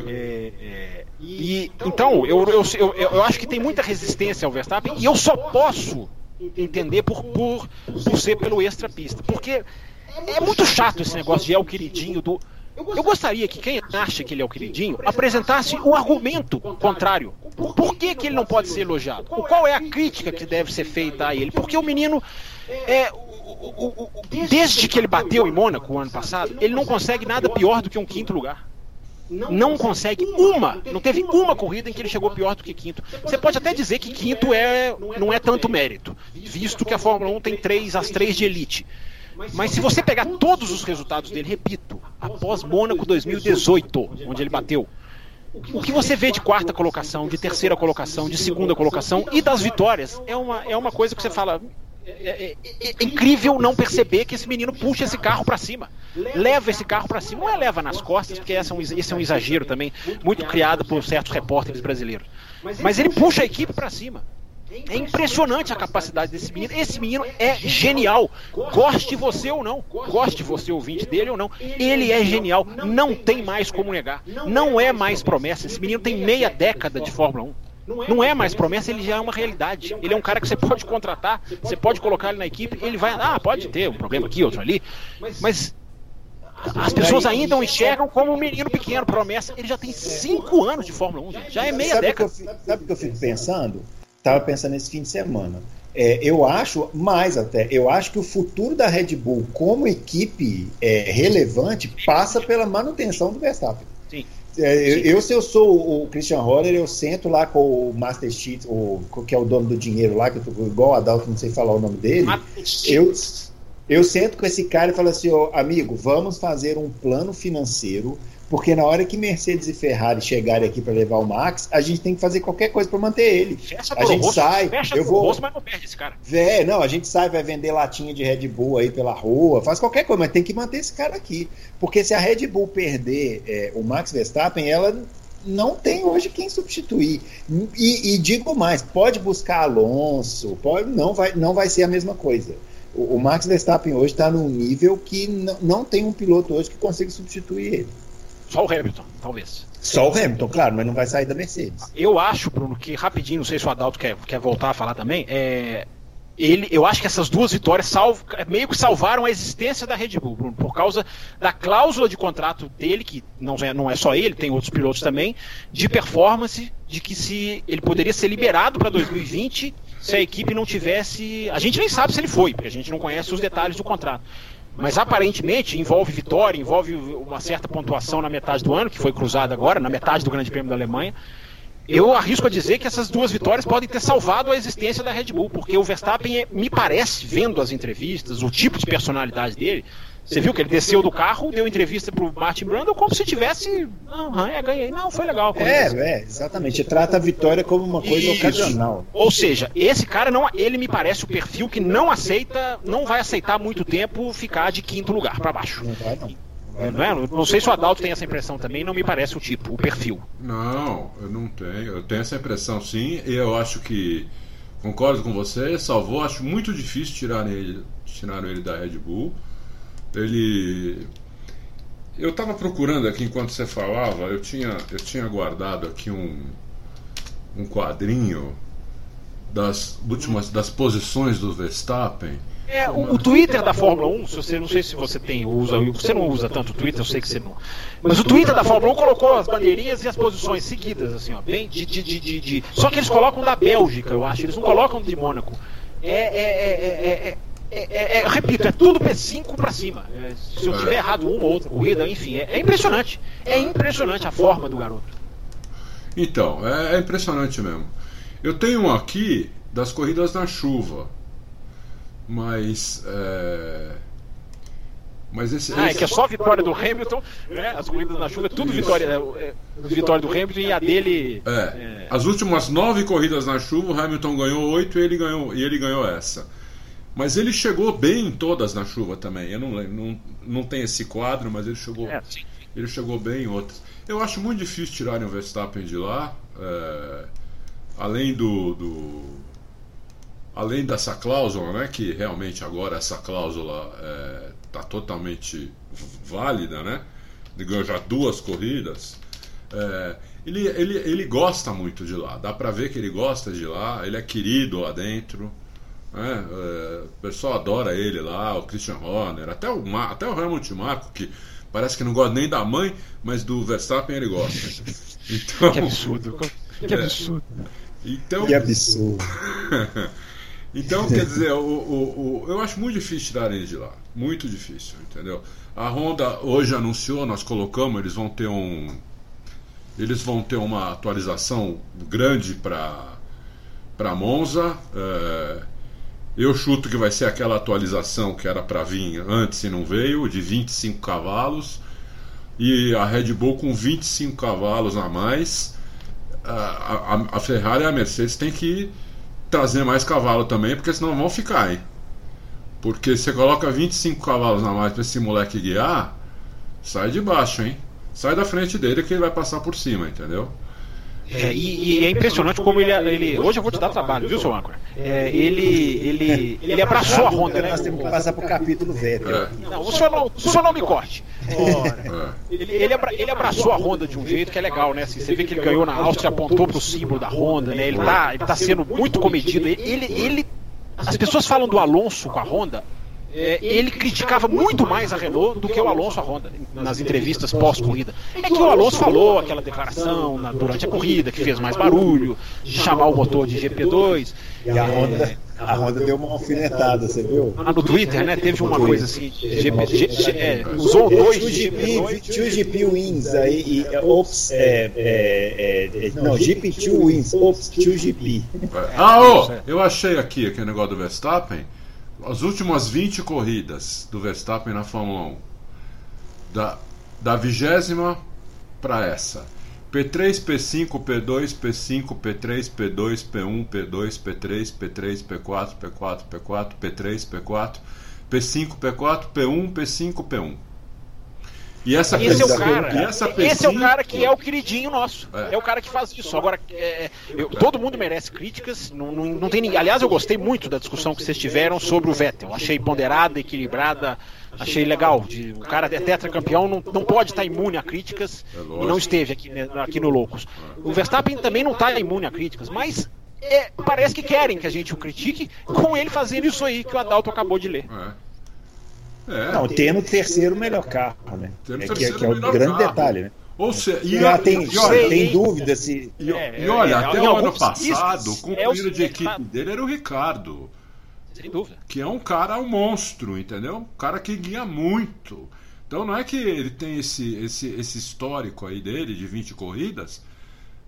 É, é, e então eu, eu, eu, eu acho que tem muita resistência ao Verstappen e eu só posso entender por, por, por ser pelo extra pista, porque é muito chato esse negócio de é o queridinho do. Eu gostaria que quem acha que ele é o queridinho apresentasse o argumento contrário. Por que, que ele não pode ser elogiado? Qual é a crítica que deve ser feita a ele? Porque o menino, é, o, o, o, desde que ele bateu em Mônaco o ano passado, ele não consegue nada pior do que um quinto lugar. Não consegue uma, não teve uma corrida em que ele chegou pior do que quinto. Você pode até dizer que quinto é, não é tanto mérito, visto que a Fórmula 1 tem três, as três de elite. Mas se você pegar todos os resultados dele, repito, após Mônaco 2018, onde ele bateu, o que você vê de quarta colocação, de terceira colocação, de segunda colocação e das vitórias é uma, é uma coisa que você fala. É, é, é incrível não perceber que esse menino puxa esse carro para cima, leva esse carro para cima, não é leva nas costas, porque esse é, um, esse é um exagero também, muito criado por certos repórteres brasileiros. Mas ele puxa a equipe para cima. É impressionante a capacidade desse menino. Esse menino é genial. Goste você ou não. Goste você ouvinte dele ou não. Ele é genial. Não tem mais como negar. Não é mais promessa. Esse menino tem meia década de Fórmula 1. Não é mais promessa, ele já é uma realidade. Ele é um cara que você pode contratar, você pode colocar ele na equipe, ele vai. Ah, pode ter um problema aqui, outro ali. Mas as pessoas ainda o enxergam como um menino pequeno, promessa. Ele já tem cinco anos de Fórmula 1, já é meia década. sabe o que eu fico pensando? Estava pensando nesse fim de semana. É, eu acho, mais até, eu acho que o futuro da Red Bull como equipe é, relevante passa pela manutenção do Verstappen. Sim. É, eu, eu, se eu sou o Christian Horner, eu sento lá com o Master Sheet, o, que é o dono do dinheiro lá, que eu tô, igual o Adalto, não sei falar o nome dele. Eu, eu sento com esse cara e falo assim, oh, amigo, vamos fazer um plano financeiro porque na hora que Mercedes e Ferrari chegarem aqui para levar o Max, a gente tem que fazer qualquer coisa para manter ele. Fecha a gente rosto, sai, fecha eu vou. Rosto, mas não perde esse cara. É, não, a gente sai, vai vender latinha de Red Bull aí pela rua, faz qualquer coisa, mas tem que manter esse cara aqui. Porque se a Red Bull perder é, o Max Verstappen, ela não tem hoje quem substituir. E, e, digo mais, pode buscar Alonso, pode, não, vai, não vai ser a mesma coisa. O, o Max Verstappen hoje está num nível que não tem um piloto hoje que consiga substituir ele. Só o Hamilton, talvez. Só o Hamilton, claro, mas não vai sair da Mercedes. Eu acho, Bruno, que rapidinho, não sei se o Adalto quer, quer voltar a falar também, é, ele, eu acho que essas duas vitórias salvo, meio que salvaram a existência da Red Bull, Bruno, por causa da cláusula de contrato dele, que não é, não é só ele, tem outros pilotos também, de performance, de que se ele poderia ser liberado para 2020 se a equipe não tivesse. A gente nem sabe se ele foi, porque a gente não conhece os detalhes do contrato. Mas aparentemente envolve vitória, envolve uma certa pontuação na metade do ano, que foi cruzada agora, na metade do Grande Prêmio da Alemanha. Eu arrisco a dizer que essas duas vitórias podem ter salvado a existência da Red Bull, porque o Verstappen, me parece, vendo as entrevistas, o tipo de personalidade dele, você viu que ele desceu do carro, deu entrevista pro Martin Brundle como se tivesse. Não, é, ganhei. Não, foi legal. É, é, exatamente. Trata a vitória como uma coisa Isso. ocasional. Ou seja, esse cara não. Ele me parece o perfil que não aceita, não vai aceitar muito tempo ficar de quinto lugar para baixo. Não vai, não. Não, é? não sei se o Adalto tem essa impressão também, não me parece o tipo, o perfil. Não, eu não tenho. Eu tenho essa impressão sim, e eu acho que. Concordo com você, salvou. Acho muito difícil tirar ele, tirar ele da Red Bull. Ele. Eu estava procurando aqui enquanto você falava, eu tinha, eu tinha guardado aqui um, um quadrinho das últimas das posições do Verstappen. É, o, o, Twitter da Fórmula 1, se você não sei se você tem, usa, você não usa tanto o Twitter, eu sei que você não. Mas o Twitter da Fórmula 1 colocou as bandeirinhas e as posições seguidas, assim, ó, bem de, de, de, de, Só que eles colocam da Bélgica, eu acho, eles não colocam de Mônaco. É, é, é, é, repito, é tudo P5 para cima. se eu tiver errado uma ou outra corrida, enfim, é, impressionante. É impressionante a forma do garoto. Então, é, impressionante mesmo. Eu tenho um aqui das corridas na chuva. Mas. É... Mas esse, ah, esse... é que é só vitória do Hamilton, né? As corridas na chuva é tudo vitória, é, é, vitória do Hamilton e a dele. É, é, As últimas nove corridas na chuva, o Hamilton ganhou oito e ele ganhou, e ele ganhou essa. Mas ele chegou bem em todas na chuva também. Eu não, não, não tem esse quadro, mas ele chegou, é, ele chegou bem em outras. Eu acho muito difícil tirarem o Verstappen de lá. É, além do, do além dessa cláusula, né, que realmente agora essa cláusula está é, totalmente válida, né? Ele ganhou já duas corridas. É, ele, ele, ele gosta muito de lá, dá para ver que ele gosta de lá, ele é querido lá dentro. Né? É, o pessoal adora ele lá, o Christian Horner, até o, até o Helmut Marko, que parece que não gosta nem da mãe, mas do Verstappen ele gosta. Então, que absurdo, que absurdo. É, então, que absurdo. Então, quer dizer, o, o, o, eu acho muito difícil tirar eles de lá. Muito difícil, entendeu? A Honda hoje anunciou, nós colocamos, eles vão ter um. Eles vão ter uma atualização grande para para Monza. É, eu chuto que vai ser aquela atualização que era para vir antes e não veio, de 25 cavalos. E a Red Bull com 25 cavalos a mais. A, a, a Ferrari e a Mercedes tem que trazer mais cavalo também, porque senão vão ficar, hein? Porque você coloca 25 cavalos a mais para esse moleque guiar, sai de baixo, hein? Sai da frente dele que ele vai passar por cima, entendeu? É, e, e, é impressionante como ele, ele. Hoje eu vou te dar trabalho, viu, seu âncora? É, ele, ele, ele abraçou a Honda, né? Nós temos que passar pro capítulo Vettel. É. Não, o senhor não, o senhor não me corte. É. Ele, ele, abra, ele, abraçou a Honda de um jeito que é legal, né? Assim, você vê que ele ganhou na Áustria, apontou pro símbolo da Honda, né? Ele tá, ele tá sendo muito comedido. Ele, ele, as pessoas falam do Alonso com a Honda é, ele criticava muito mais a Renault do que o Alonso a Honda nas entrevistas pós-corrida. É que o Alonso falou aquela declaração na, durante a corrida que fez mais barulho, de chamar o motor de GP2. E a Honda, a Honda deu uma alfinetada, você viu? Ah, no Twitter, né? Teve uma coisa assim. GP, G, G, é, usou dois de GP2. GP wins aí, e, é, ops, é, é, é, não, GP2 wins, ops, 2GP. Ah, oh, eu achei aqui aquele negócio do Verstappen as últimas 20 corridas do Verstappen na Fórmula 1, da, da vigésima para essa. P3, P5, P2, P5, P3, P2, P1, P2, P3, P3, P4, P4, P4, P3, P4, P5, P4, P1, P5, P1. E essa esse, é o cara, essa esse é o cara que é o queridinho nosso. É, é o cara que faz isso. Agora, é, eu, todo mundo merece críticas. Não, não, não tem Aliás, eu gostei muito da discussão que vocês tiveram sobre o Vettel. Achei ponderada, equilibrada, achei legal. De, o cara é tetracampeão, não, não pode estar imune a críticas é e não esteve aqui, né, aqui no Loucos. O Verstappen também não está imune a críticas, mas é, parece que querem que a gente o critique com ele fazendo isso aí que o Adalto acabou de ler. É. É. Não, tendo o terceiro melhor carro, né? Tendo é, que, que é o grande carro. detalhe, né? Ou seja, e, e, tem, e olha, tem dúvida se. E, e olha, é, até o ano passado, o companheiro de equipe dele era o Ricardo. Sem dúvida. Que é um cara, um monstro, entendeu? Um cara que guia muito. Então não é que ele tem esse, esse, esse histórico aí dele de 20 corridas.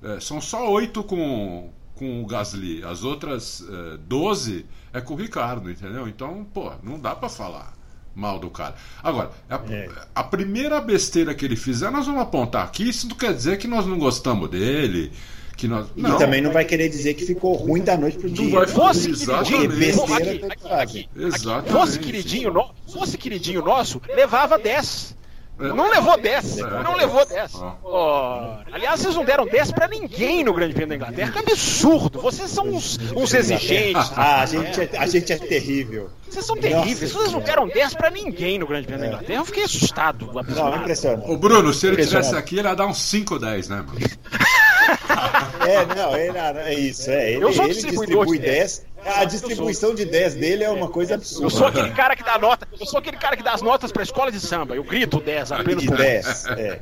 É, são só oito com, com o Gasly. As outras é, 12 é com o Ricardo, entendeu? Então, pô, não dá para falar mal do cara. Agora, a, é. a, primeira besteira que ele fizer, nós vamos apontar aqui. Isso não quer dizer que nós não gostamos dele. Que nós... Não. E também não vai querer dizer que ficou ruim da noite pro dia. Não vai fosse exatamente. Besteira aqui, aqui, aqui, exatamente. Fosse queridinho, no... fosse queridinho nosso, levava 10. Não levou 10. Não levou 10. Oh, aliás, vocês não deram 10 para ninguém no Grande Prêmio da Inglaterra. Que absurdo. Vocês são uns, uns exigentes. Ah, a gente, é, a gente é terrível. Vocês são terríveis. Vocês não deram 10 para ninguém no Grande Prêmio da Inglaterra. Eu fiquei assustado. Não, impressionante. O Bruno, se ele estivesse aqui, ele ia dar uns 5 ou 10, né, mano? É, não, ele, é isso, é. Ele, Eu sou ele distribui de 10. A distribuição de 10 dele é uma coisa absurda. Eu sou aquele cara que dá nota. Eu sou aquele cara que dá as notas pra escola de samba. Eu grito 10 apenas de por 10. É.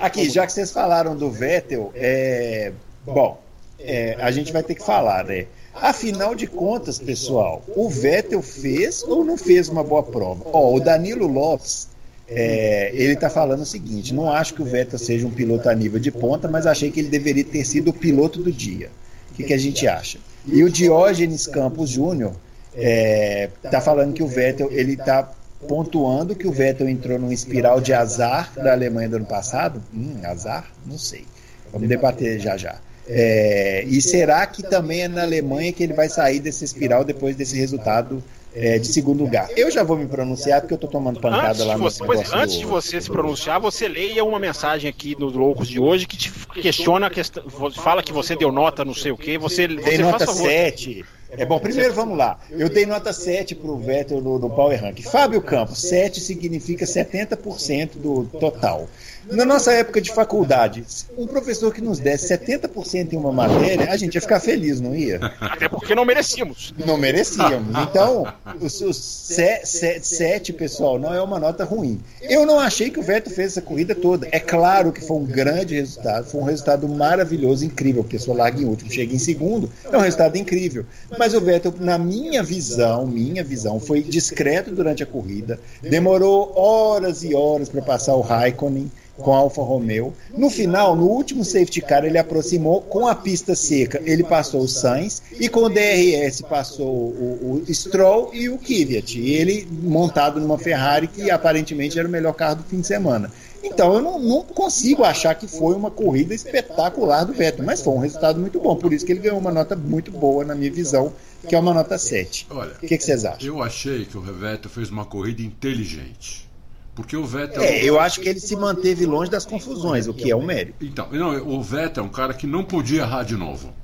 Aqui, já que vocês falaram do Vettel, é, bom, é, a gente vai ter que falar, né? Afinal de contas, pessoal, o Vettel fez ou não fez uma boa prova? Ó, o Danilo Lopes, é, ele está falando o seguinte: não acho que o Vettel seja um piloto a nível de ponta, mas achei que ele deveria ter sido o piloto do dia. O que, que a gente acha? E o Diógenes Campos Júnior está falando que o Vettel ele está pontuando que o Vettel entrou numa espiral de azar da Alemanha do ano passado. Hum, azar? Não sei. Vamos debater já já. É, e será que também é na Alemanha que ele vai sair dessa espiral depois desse resultado é, de segundo lugar? Eu já vou me pronunciar porque eu estou tomando pancada Antes, lá no você, pois, antes do- de você se pronunciar, você leia uma mensagem aqui nos Loucos de hoje que te questiona a questão. Fala que você deu nota não sei o que. Você, Dei você nota faz favor. 7. É bom, primeiro vamos lá. Eu dei nota 7 para o Vettel no, no Power Rank. Fábio Campos, 7 significa 70% do total. Na nossa época de faculdade, um professor que nos desse 70% em uma matéria, a gente ia ficar feliz, não ia? Até porque não merecíamos. Não merecíamos. Então, os, os 7, pessoal, não é uma nota ruim. Eu não achei que o Vettel fez essa corrida toda. É claro que foi um grande resultado, foi um resultado maravilhoso, incrível, porque se eu larga em último, chega em segundo, é um resultado incrível. Mas o Vettel, na minha visão, minha visão, foi discreto durante a corrida, demorou horas e horas para passar o Raikkonen com a Alfa Romeo. No final, no último safety car, ele aproximou com a pista seca, ele passou o Sainz e com o DRS passou o, o Stroll e o Kvyat. E ele montado numa Ferrari que aparentemente era o melhor carro do fim de semana. Então eu não, não consigo achar que foi uma corrida espetacular do Vettel, mas foi um resultado muito bom. Por isso que ele ganhou uma nota muito boa na minha visão, que é uma nota 7. Olha, O que, que vocês acham? eu achei que o Vettel fez uma corrida inteligente. Porque o Vettel. É, eu acho que ele se manteve longe das confusões, o que é um mérito. Então, não, o Vettel é um cara que não podia errar de novo.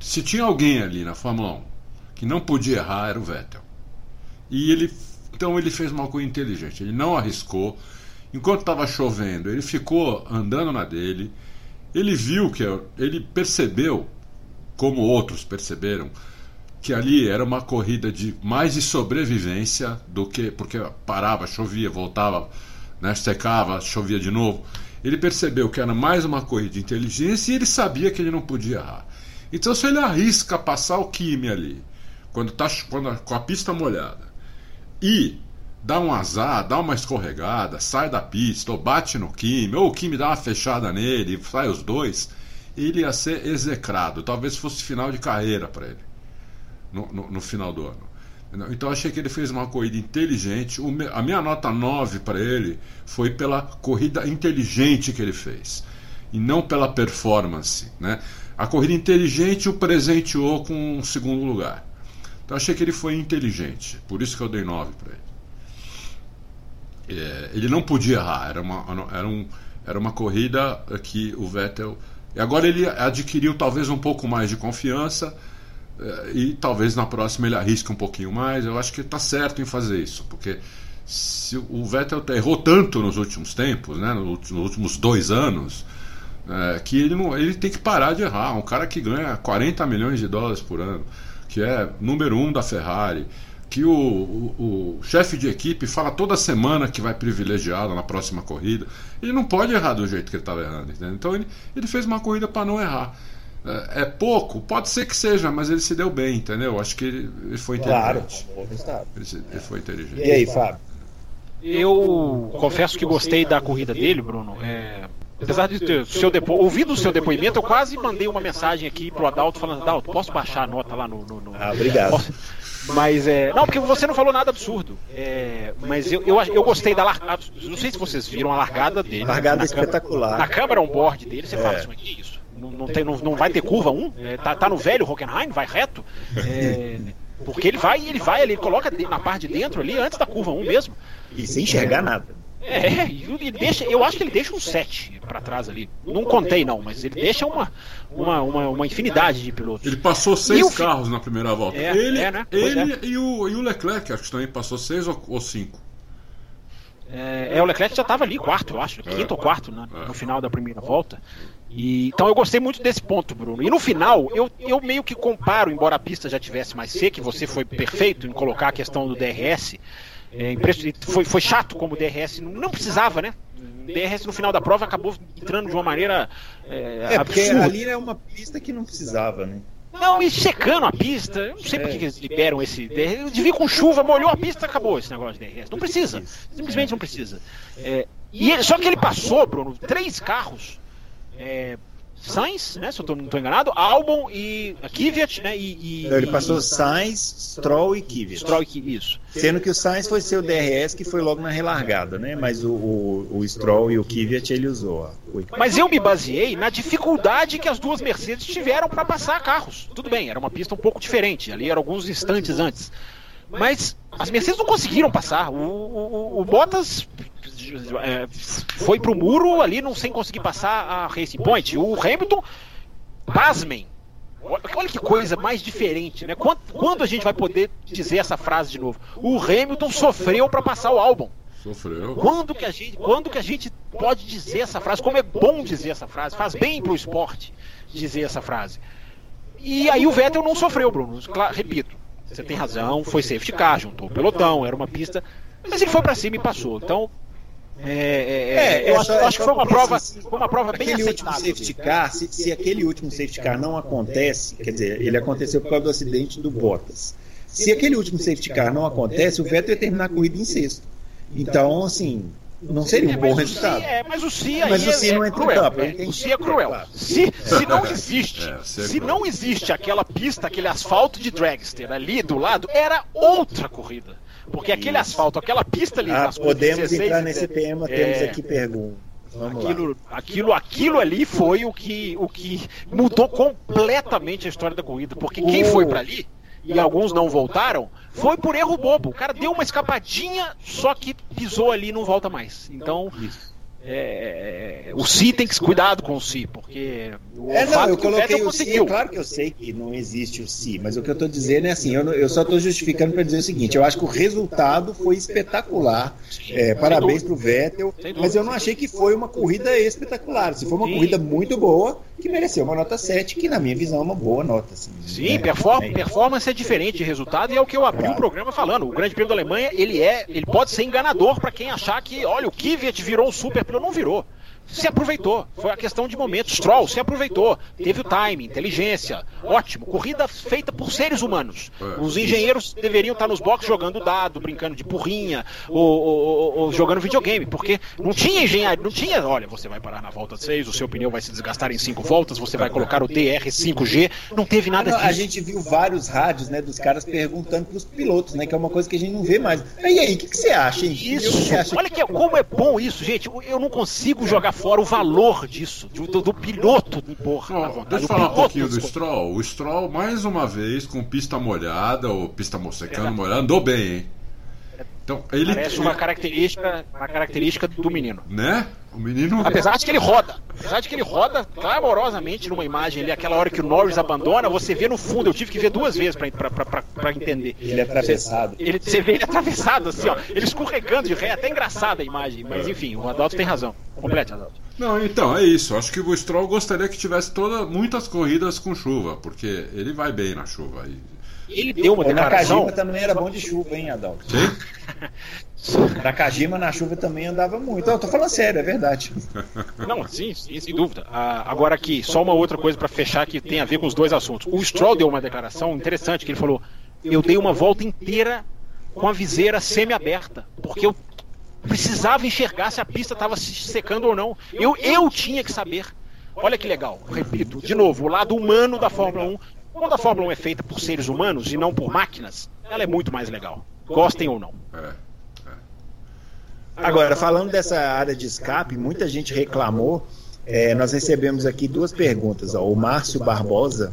Se tinha alguém ali na Fórmula 1 que não podia errar, era o Vettel. E ele. Então ele fez uma coisa inteligente. Ele não arriscou. Enquanto estava chovendo, ele ficou andando na dele. Ele viu que. Ele percebeu, como outros perceberam, que ali era uma corrida de mais de sobrevivência do que porque parava, chovia, voltava, né, secava, chovia de novo. Ele percebeu que era mais uma corrida de inteligência e ele sabia que ele não podia errar. Então se ele arrisca passar o Kimi ali, quando tá quando a- com a pista molhada, e dá um azar, dá uma escorregada, sai da pista, ou bate no Kimi, ou o Kimi dá uma fechada nele, sai os dois, ele ia ser execrado. Talvez fosse final de carreira para ele no, no- no final do ano. Então achei que ele fez uma corrida inteligente. A minha nota 9 para ele foi pela corrida inteligente que ele fez. E não pela performance. Né? A corrida inteligente o presenteou com um segundo lugar. Então achei que ele foi inteligente. Por isso que eu dei 9 para ele. É, ele não podia errar. Era uma, era, um, era uma corrida que o Vettel. E agora ele adquiriu talvez um pouco mais de confiança. É, e talvez na próxima ele arrisque um pouquinho mais. Eu acho que está certo em fazer isso, porque se o Vettel errou tanto nos últimos tempos, né, nos últimos dois anos, é, que ele, não, ele tem que parar de errar. Um cara que ganha 40 milhões de dólares por ano, que é número um da Ferrari, que o, o, o chefe de equipe fala toda semana que vai privilegiá-lo na próxima corrida. Ele não pode errar do jeito que ele estava errando. Entendeu? Então ele, ele fez uma corrida para não errar. É, é pouco? Pode ser que seja, mas ele se deu bem, entendeu? Acho que ele, foi Claro, inteligente. bom resultado. Ele, se- ele foi inteligente. E aí, Fábio? Eu confesso que gostei da corrida dele, Bruno. É, apesar de ter seu depo... ouvido o seu depoimento, eu quase mandei uma mensagem aqui pro Adalto falando, Adalto, posso baixar a nota lá no. no, no... Ah, obrigado. Mas é. Não, porque você não falou nada absurdo. É, mas eu, eu, eu gostei da largada. Não sei se vocês viram a largada dele. Largada na câmera- espetacular. na câmera on-board dele, você fala assim, que isso? Não, não, tem, não, não vai ter curva 1? É, tá, tá no velho Hockenheim, vai reto? É, porque ele vai, ele vai ali, ele coloca na parte de dentro ali, antes da curva 1 mesmo. E sem enxergar nada. É, ele deixa, eu acho que ele deixa um 7 pra trás ali. Não contei não, mas ele deixa uma, uma, uma, uma infinidade de pilotos. Ele passou seis o carros na primeira volta. É, ele é, né? Ele e, o, e o Leclerc, acho que também passou seis ou, ou cinco. É, é, o Leclerc já estava ali, quarto, eu acho, quinto ou quarto né, no final da primeira volta. E, então eu gostei muito desse ponto, Bruno. E no final, eu, eu meio que comparo, embora a pista já tivesse mais seca, e você foi perfeito em colocar a questão do DRS. É, foi, foi chato como o DRS não precisava, né? O DRS no final da prova acabou entrando de uma maneira. É, é porque ali é uma pista que não precisava, né? Não, e secando a pista, eu não sei por que eles liberam esse DRS. Devia com chuva, molhou a pista, acabou esse negócio de DRS. Não precisa, simplesmente não precisa. É, e ele, só que ele passou, Bruno, três carros. É, Sainz, né? Se eu tô, não estou enganado, Albon e Kvyat, né? E, e, ele passou Sainz, Stroll e Kvyat. Stroll e isso. Sendo que o Sainz foi seu DRS que foi logo na relargada, né? Mas o, o, o Stroll e o Kvyat ele usou. Mas eu me baseei na dificuldade que as duas Mercedes tiveram para passar carros. Tudo bem, era uma pista um pouco diferente. Ali era alguns instantes antes. Mas as Mercedes não conseguiram passar. O, o, o Bottas é, foi pro muro ali não sem conseguir passar a Racing Point. O Hamilton, pasmem. Olha que coisa mais diferente, né? Quando, quando a gente vai poder dizer essa frase de novo? O Hamilton sofreu para passar o álbum. Sofreu. Quando que, a gente, quando que a gente pode dizer essa frase? Como é bom dizer essa frase? Faz bem pro esporte dizer essa frase. E aí o Vettel não sofreu, Bruno. Claro, repito, você tem razão, foi safety car, juntou o pelotão, era uma pista, mas ele foi para cima e passou. Então, é, é, é, eu acho, acho, que foi uma prova, foi uma prova bem aquele último safety car, se, se, aquele último safety car não acontece, quer dizer, ele aconteceu por causa do acidente do Bottas. Se aquele último safety car não acontece, o Vettel ia terminar a corrida em sexto. Então, assim, não seria um bom resultado. É, mas o Si aí mas o si é, não é cruel. É, o Si é cruel. Se, se não existe, se não existe aquela pista, aquele asfalto de dragster ali do lado, era outra corrida. Porque aquele asfalto, aquela pista ali. Ah, podemos 16, entrar nesse tema, é... temos aqui perguntas. aquilo, aquilo, aquilo ali foi o que, o que mudou completamente a história da corrida. Porque quem foi para ali, e alguns não voltaram, foi por erro bobo. O cara deu uma escapadinha, só que pisou ali e não volta mais. Então. É, é, o Si tem que cuidado com o Si, porque o é, não, eu coloquei o, Si, é claro que eu sei que não existe o Si, mas o que eu estou dizendo é assim, eu, eu só estou justificando para dizer o seguinte, eu acho que o resultado foi espetacular, é, parabéns para o Vettel, mas eu não achei que foi uma corrida espetacular, se foi uma corrida muito boa, que mereceu uma nota 7, que na minha visão é uma boa nota. Assim, Sim, né? perform é. performance é diferente de resultado e é o que eu abri claro. o programa falando. O Grande Prêmio da Alemanha, ele é, ele pode ser enganador para quem achar que, olha, o Kvyat virou um super não virou se aproveitou. Foi a questão de momento. Stroll se aproveitou. Teve o time, inteligência. Ótimo. Corrida feita por seres humanos. É. Os engenheiros deveriam estar nos boxes jogando dado, brincando de porrinha, ou, ou, ou jogando videogame. Porque não tinha engenharia, não tinha. Olha, você vai parar na volta 6, o seu pneu vai se desgastar em 5 voltas, você vai colocar o DR5G. Não teve nada disso. A gente viu vários rádios né, dos caras perguntando para os pilotos, né? Que é uma coisa que a gente não vê mais. E aí, o que, que, você acha, hein? Isso. Que acha? Olha que, como é bom isso, gente. Eu não consigo jogar fora o valor disso, do, do piloto de porra. Oh, deixa eu falar um pouquinho do Stroll. O Stroll, mais uma vez, com pista molhada, ou pista secando molhada, andou bem, hein? Então, ele Parece uma característica, uma característica do menino. Né? O menino. Apesar de que ele roda. Apesar de que ele roda clamorosamente numa imagem ali, aquela hora que o Norris abandona, você vê no fundo, eu tive que ver duas vezes para entender. Ele é atravessado. Você, ele, você vê ele atravessado, assim, ó. Ele escorregando de ré, é até engraçada a imagem. Mas enfim, o Adalto tem razão. Complete, Adalto. Não, então, é isso. Acho que o Stroll gostaria que tivesse toda, muitas corridas com chuva, porque ele vai bem na chuva. E ele deu uma declaração. Nakajima também era bom de chuva, hein, Adalto? Sim. Nakajima na chuva também andava muito. Eu tô falando sério, é verdade. Não, sim, sim sem dúvida. Ah, agora aqui, só uma outra coisa para fechar que tem a ver com os dois assuntos. O Stroll deu uma declaração interessante que ele falou: "Eu dei uma volta inteira com a viseira semi-aberta, porque eu precisava enxergar se a pista estava se secando ou não. Eu, eu tinha que saber. Olha que legal. Repito, de novo, o lado humano da Fórmula 1 quando a Fórmula 1 é feita por seres humanos e não por máquinas, ela é muito mais legal. Gostem ou não. É, é. Agora, falando dessa área de escape, muita gente reclamou. É, nós recebemos aqui duas perguntas. Ó. O Márcio Barbosa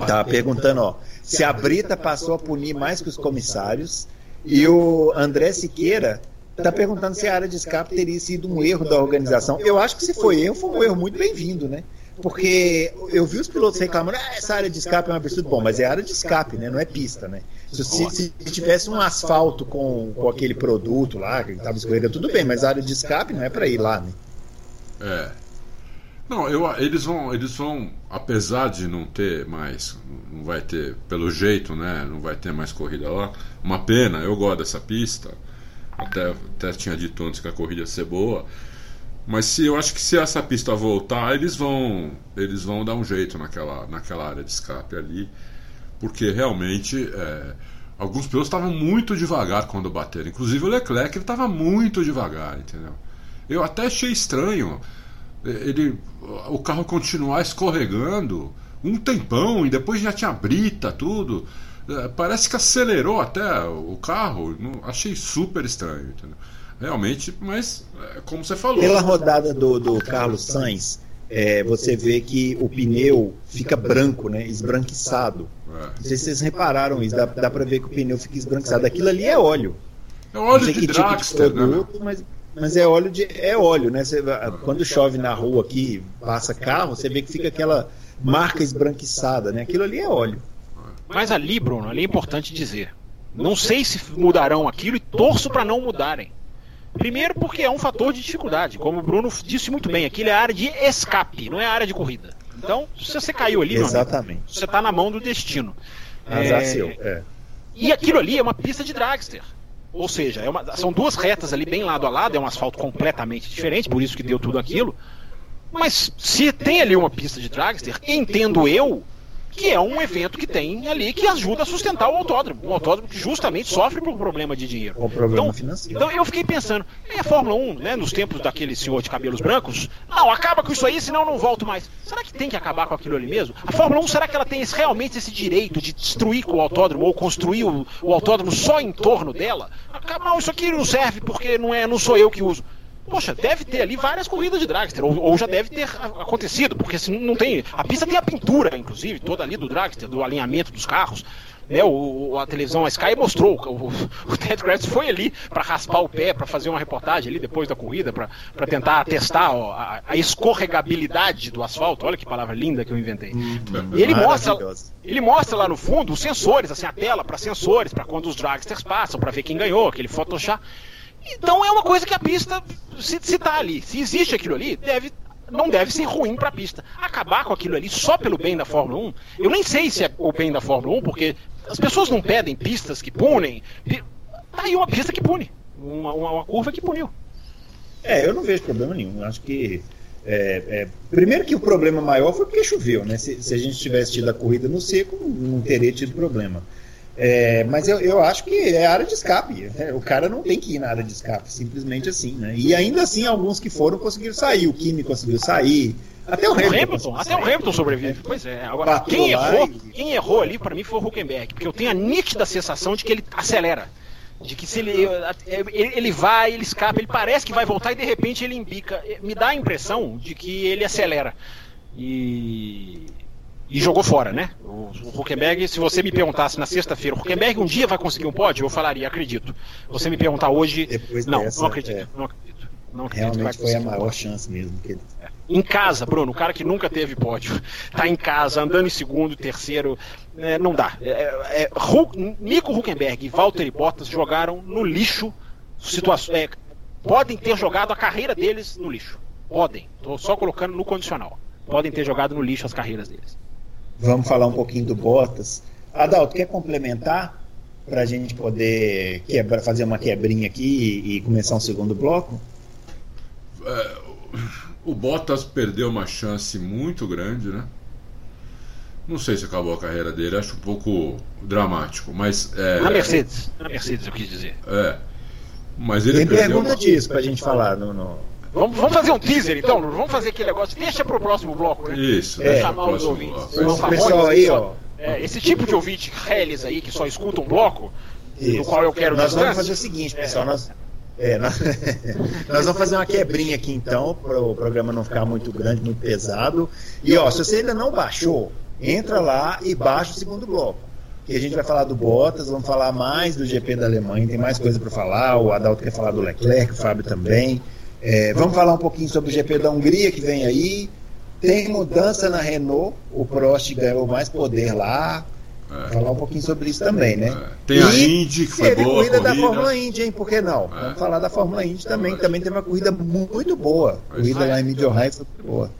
está perguntando ó, se a Brita passou a punir mais que os comissários. E o André Siqueira está perguntando se a área de escape teria sido um erro da organização. Eu acho que se foi erro, foi um erro muito bem-vindo, né? Porque eu vi os pilotos reclamando, ah, essa área de escape é um absurdo. Bom, mas é área de escape, né? Não é pista, né? Se, se, se tivesse um asfalto com, com aquele produto lá, que estava escorrendo, tudo bem, mas a área de escape não é para ir lá, né? É. Não, eu, eles vão, eles vão, apesar de não ter mais, não vai ter, pelo jeito, né? Não vai ter mais corrida lá. Uma pena, eu gosto dessa pista. Até, até tinha dito antes que a corrida ia ser boa. Mas se eu acho que se essa pista voltar, eles vão, eles vão dar um jeito naquela, naquela área de escape ali, porque realmente é, alguns pilotos estavam muito devagar quando bateram. Inclusive o Leclerc estava muito devagar, entendeu? Eu até achei estranho ele, o carro continuar escorregando um tempão e depois já tinha brita, tudo. É, parece que acelerou até o carro. Achei super estranho, entendeu? Realmente, mas é, como você falou. Pela rodada do, do Carlos Sainz, é, você vê que o pneu fica branco, né? Esbranquiçado. É. Não sei se vocês repararam isso, dá, dá pra ver que o pneu fica esbranquiçado. Aquilo ali é óleo. É óleo de Dragster, tipo de produto, né? mas mas é óleo de é óleo, né? Você, quando chove na rua aqui, passa carro, você vê que fica aquela marca esbranquiçada, né? Aquilo ali é óleo. Mas ali, Bruno, ali é importante dizer. Não sei se mudarão aquilo e torço para não mudarem. Primeiro porque é um fator de dificuldade, como o Bruno disse muito bem, aquilo é área de escape, não é área de corrida. Então, se você caiu ali, Exatamente. Amigo, você está na mão do destino. Azar é... seu, é. E aquilo ali é uma pista de dragster. Ou seja, é uma, são duas retas ali bem lado a lado, é um asfalto completamente diferente, por isso que deu tudo aquilo. Mas se tem ali uma pista de dragster, entendo eu que é um evento que tem ali que ajuda a sustentar o autódromo. Um autódromo que justamente sofre por um problema de dinheiro. O problema então, financeiro. Então eu fiquei pensando, é a Fórmula 1, né, nos tempos daquele senhor de cabelos brancos, não, acaba com isso aí, senão eu não volto mais. Será que tem que acabar com aquilo ali mesmo? A Fórmula 1, será que ela tem esse, realmente esse direito de destruir o autódromo ou construir o, o autódromo só em torno dela? Não, isso aqui não serve porque não, é, não sou eu que uso. Poxa, deve ter ali várias corridas de dragster, ou, ou, já deve ter acontecido, porque se não tem. A pista tem a pintura, inclusive, toda ali do dragster, do alinhamento dos carros. Né, o, a televisão a Sky mostrou, o, o Ted Kravitz foi ali para raspar o pé, para fazer uma reportagem ali depois da corrida, para tentar testar ó, a, a, escorregabilidade do asfalto. Olha que palavra linda que eu inventei. Ele mostra, ele mostra lá no fundo os sensores, assim, a tela para sensores, para quando os dragsters passam, para ver quem ganhou, aquele Photoshop. Então é uma coisa que a pista, se, se tá ali, se existe aquilo ali, deve, não deve ser ruim para a pista. Acabar com aquilo ali só pelo bem da Fórmula 1, eu nem sei se é o bem da Fórmula 1, porque as pessoas não pedem pistas que punem. Tá aí uma pista que pune. Uma, uma, uma curva que puniu. É, eu não vejo problema nenhum. Acho que. É, é, primeiro que o problema maior foi porque choveu, né? Se, se, a gente tivesse tido a corrida no seco, não teria tido problema. É, mas eu, eu acho que é área de escape. É, o cara não tem que ir na área de escape, simplesmente assim, né? E ainda assim, alguns que foram conseguiram sair. O Kimi conseguiu sair. Até o, Hamilton, Hamilton até o Hamilton sobrevive. Pois é. Agora, quem errou, e... quem errou ali para mim foi o Huckenberg, porque eu tenho a nítida sensação de que ele acelera. De que se ele, ele vai, ele escapa, ele parece que vai voltar e de repente ele embica. Me dá a impressão de que ele acelera. E e jogou fora, né? O, o Huckenberg, se você me perguntasse na sexta-feira, o Huckenberg um dia vai conseguir um pódio, eu falaria, acredito. Você me perguntar hoje, Depois não, dessa, não acredito, é. não acredito. Não acredito Realmente foi a maior chance mesmo que ele. É. Em casa, Bruno, o cara que nunca teve pódio, tá em casa, andando em segundo, terceiro, é, não dá. É, é, é Nico Huckenberg e Valtteri Bottas jogaram no lixo situações. É, podem ter jogado a carreira deles no lixo. Podem. Estou só colocando no condicional. Podem ter jogado no lixo as carreiras deles. Vamos falar um pouquinho do Bottas. Adalto, quer complementar para a gente poder quebra, fazer uma quebrinha aqui e, e começar um segundo bloco? É, o Bottas perdeu uma chance muito grande, né? Não sei se acabou a carreira dele, acho um pouco dramático, mas. É, na Mercedes, na Mercedes eu quis dizer. É. Mas ele Tem pergunta uma... disso pra gente falar no, no, Vamos, vamos fazer um teaser então, vamos fazer aquele negócio, deixa pro próximo bloco, né? Isso, é, chamar os ouvintes. O pessoal aí, ó. É, esse tipo de ouvinte reles aí que só escuta um bloco, Isso. do qual eu quero Nós vamos fazer o seguinte, pessoal, nós, é, nós, nós, vamos fazer uma quebrinha aqui então, para o programa não ficar muito grande, muito pesado. E ó, se você ainda não baixou, entra lá e baixa o segundo bloco. Que a gente vai falar do Bottas, vamos falar mais do GP da Alemanha, tem mais coisa para falar. O Adalto quer falar do Leclerc, o Fábio também. É, vamos falar um pouquinho sobre o GP da Hungria que vem aí. Tem mudança na Renault, o Prost ganhou mais poder lá. É. Falar um pouquinho sobre isso também, né? É. Tem e a Indy que foi boa. corrida, da Fórmula Indy, hein? Por que não? É. Vamos falar da Fórmula Indy também. Também teve uma corrida muito boa. A corrida lá em Mid Ohio foi boa.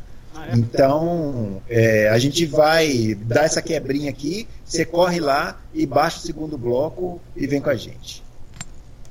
Então, é, a gente vai dar essa quebrinha aqui, você corre lá e baixa o segundo bloco e vem com a gente.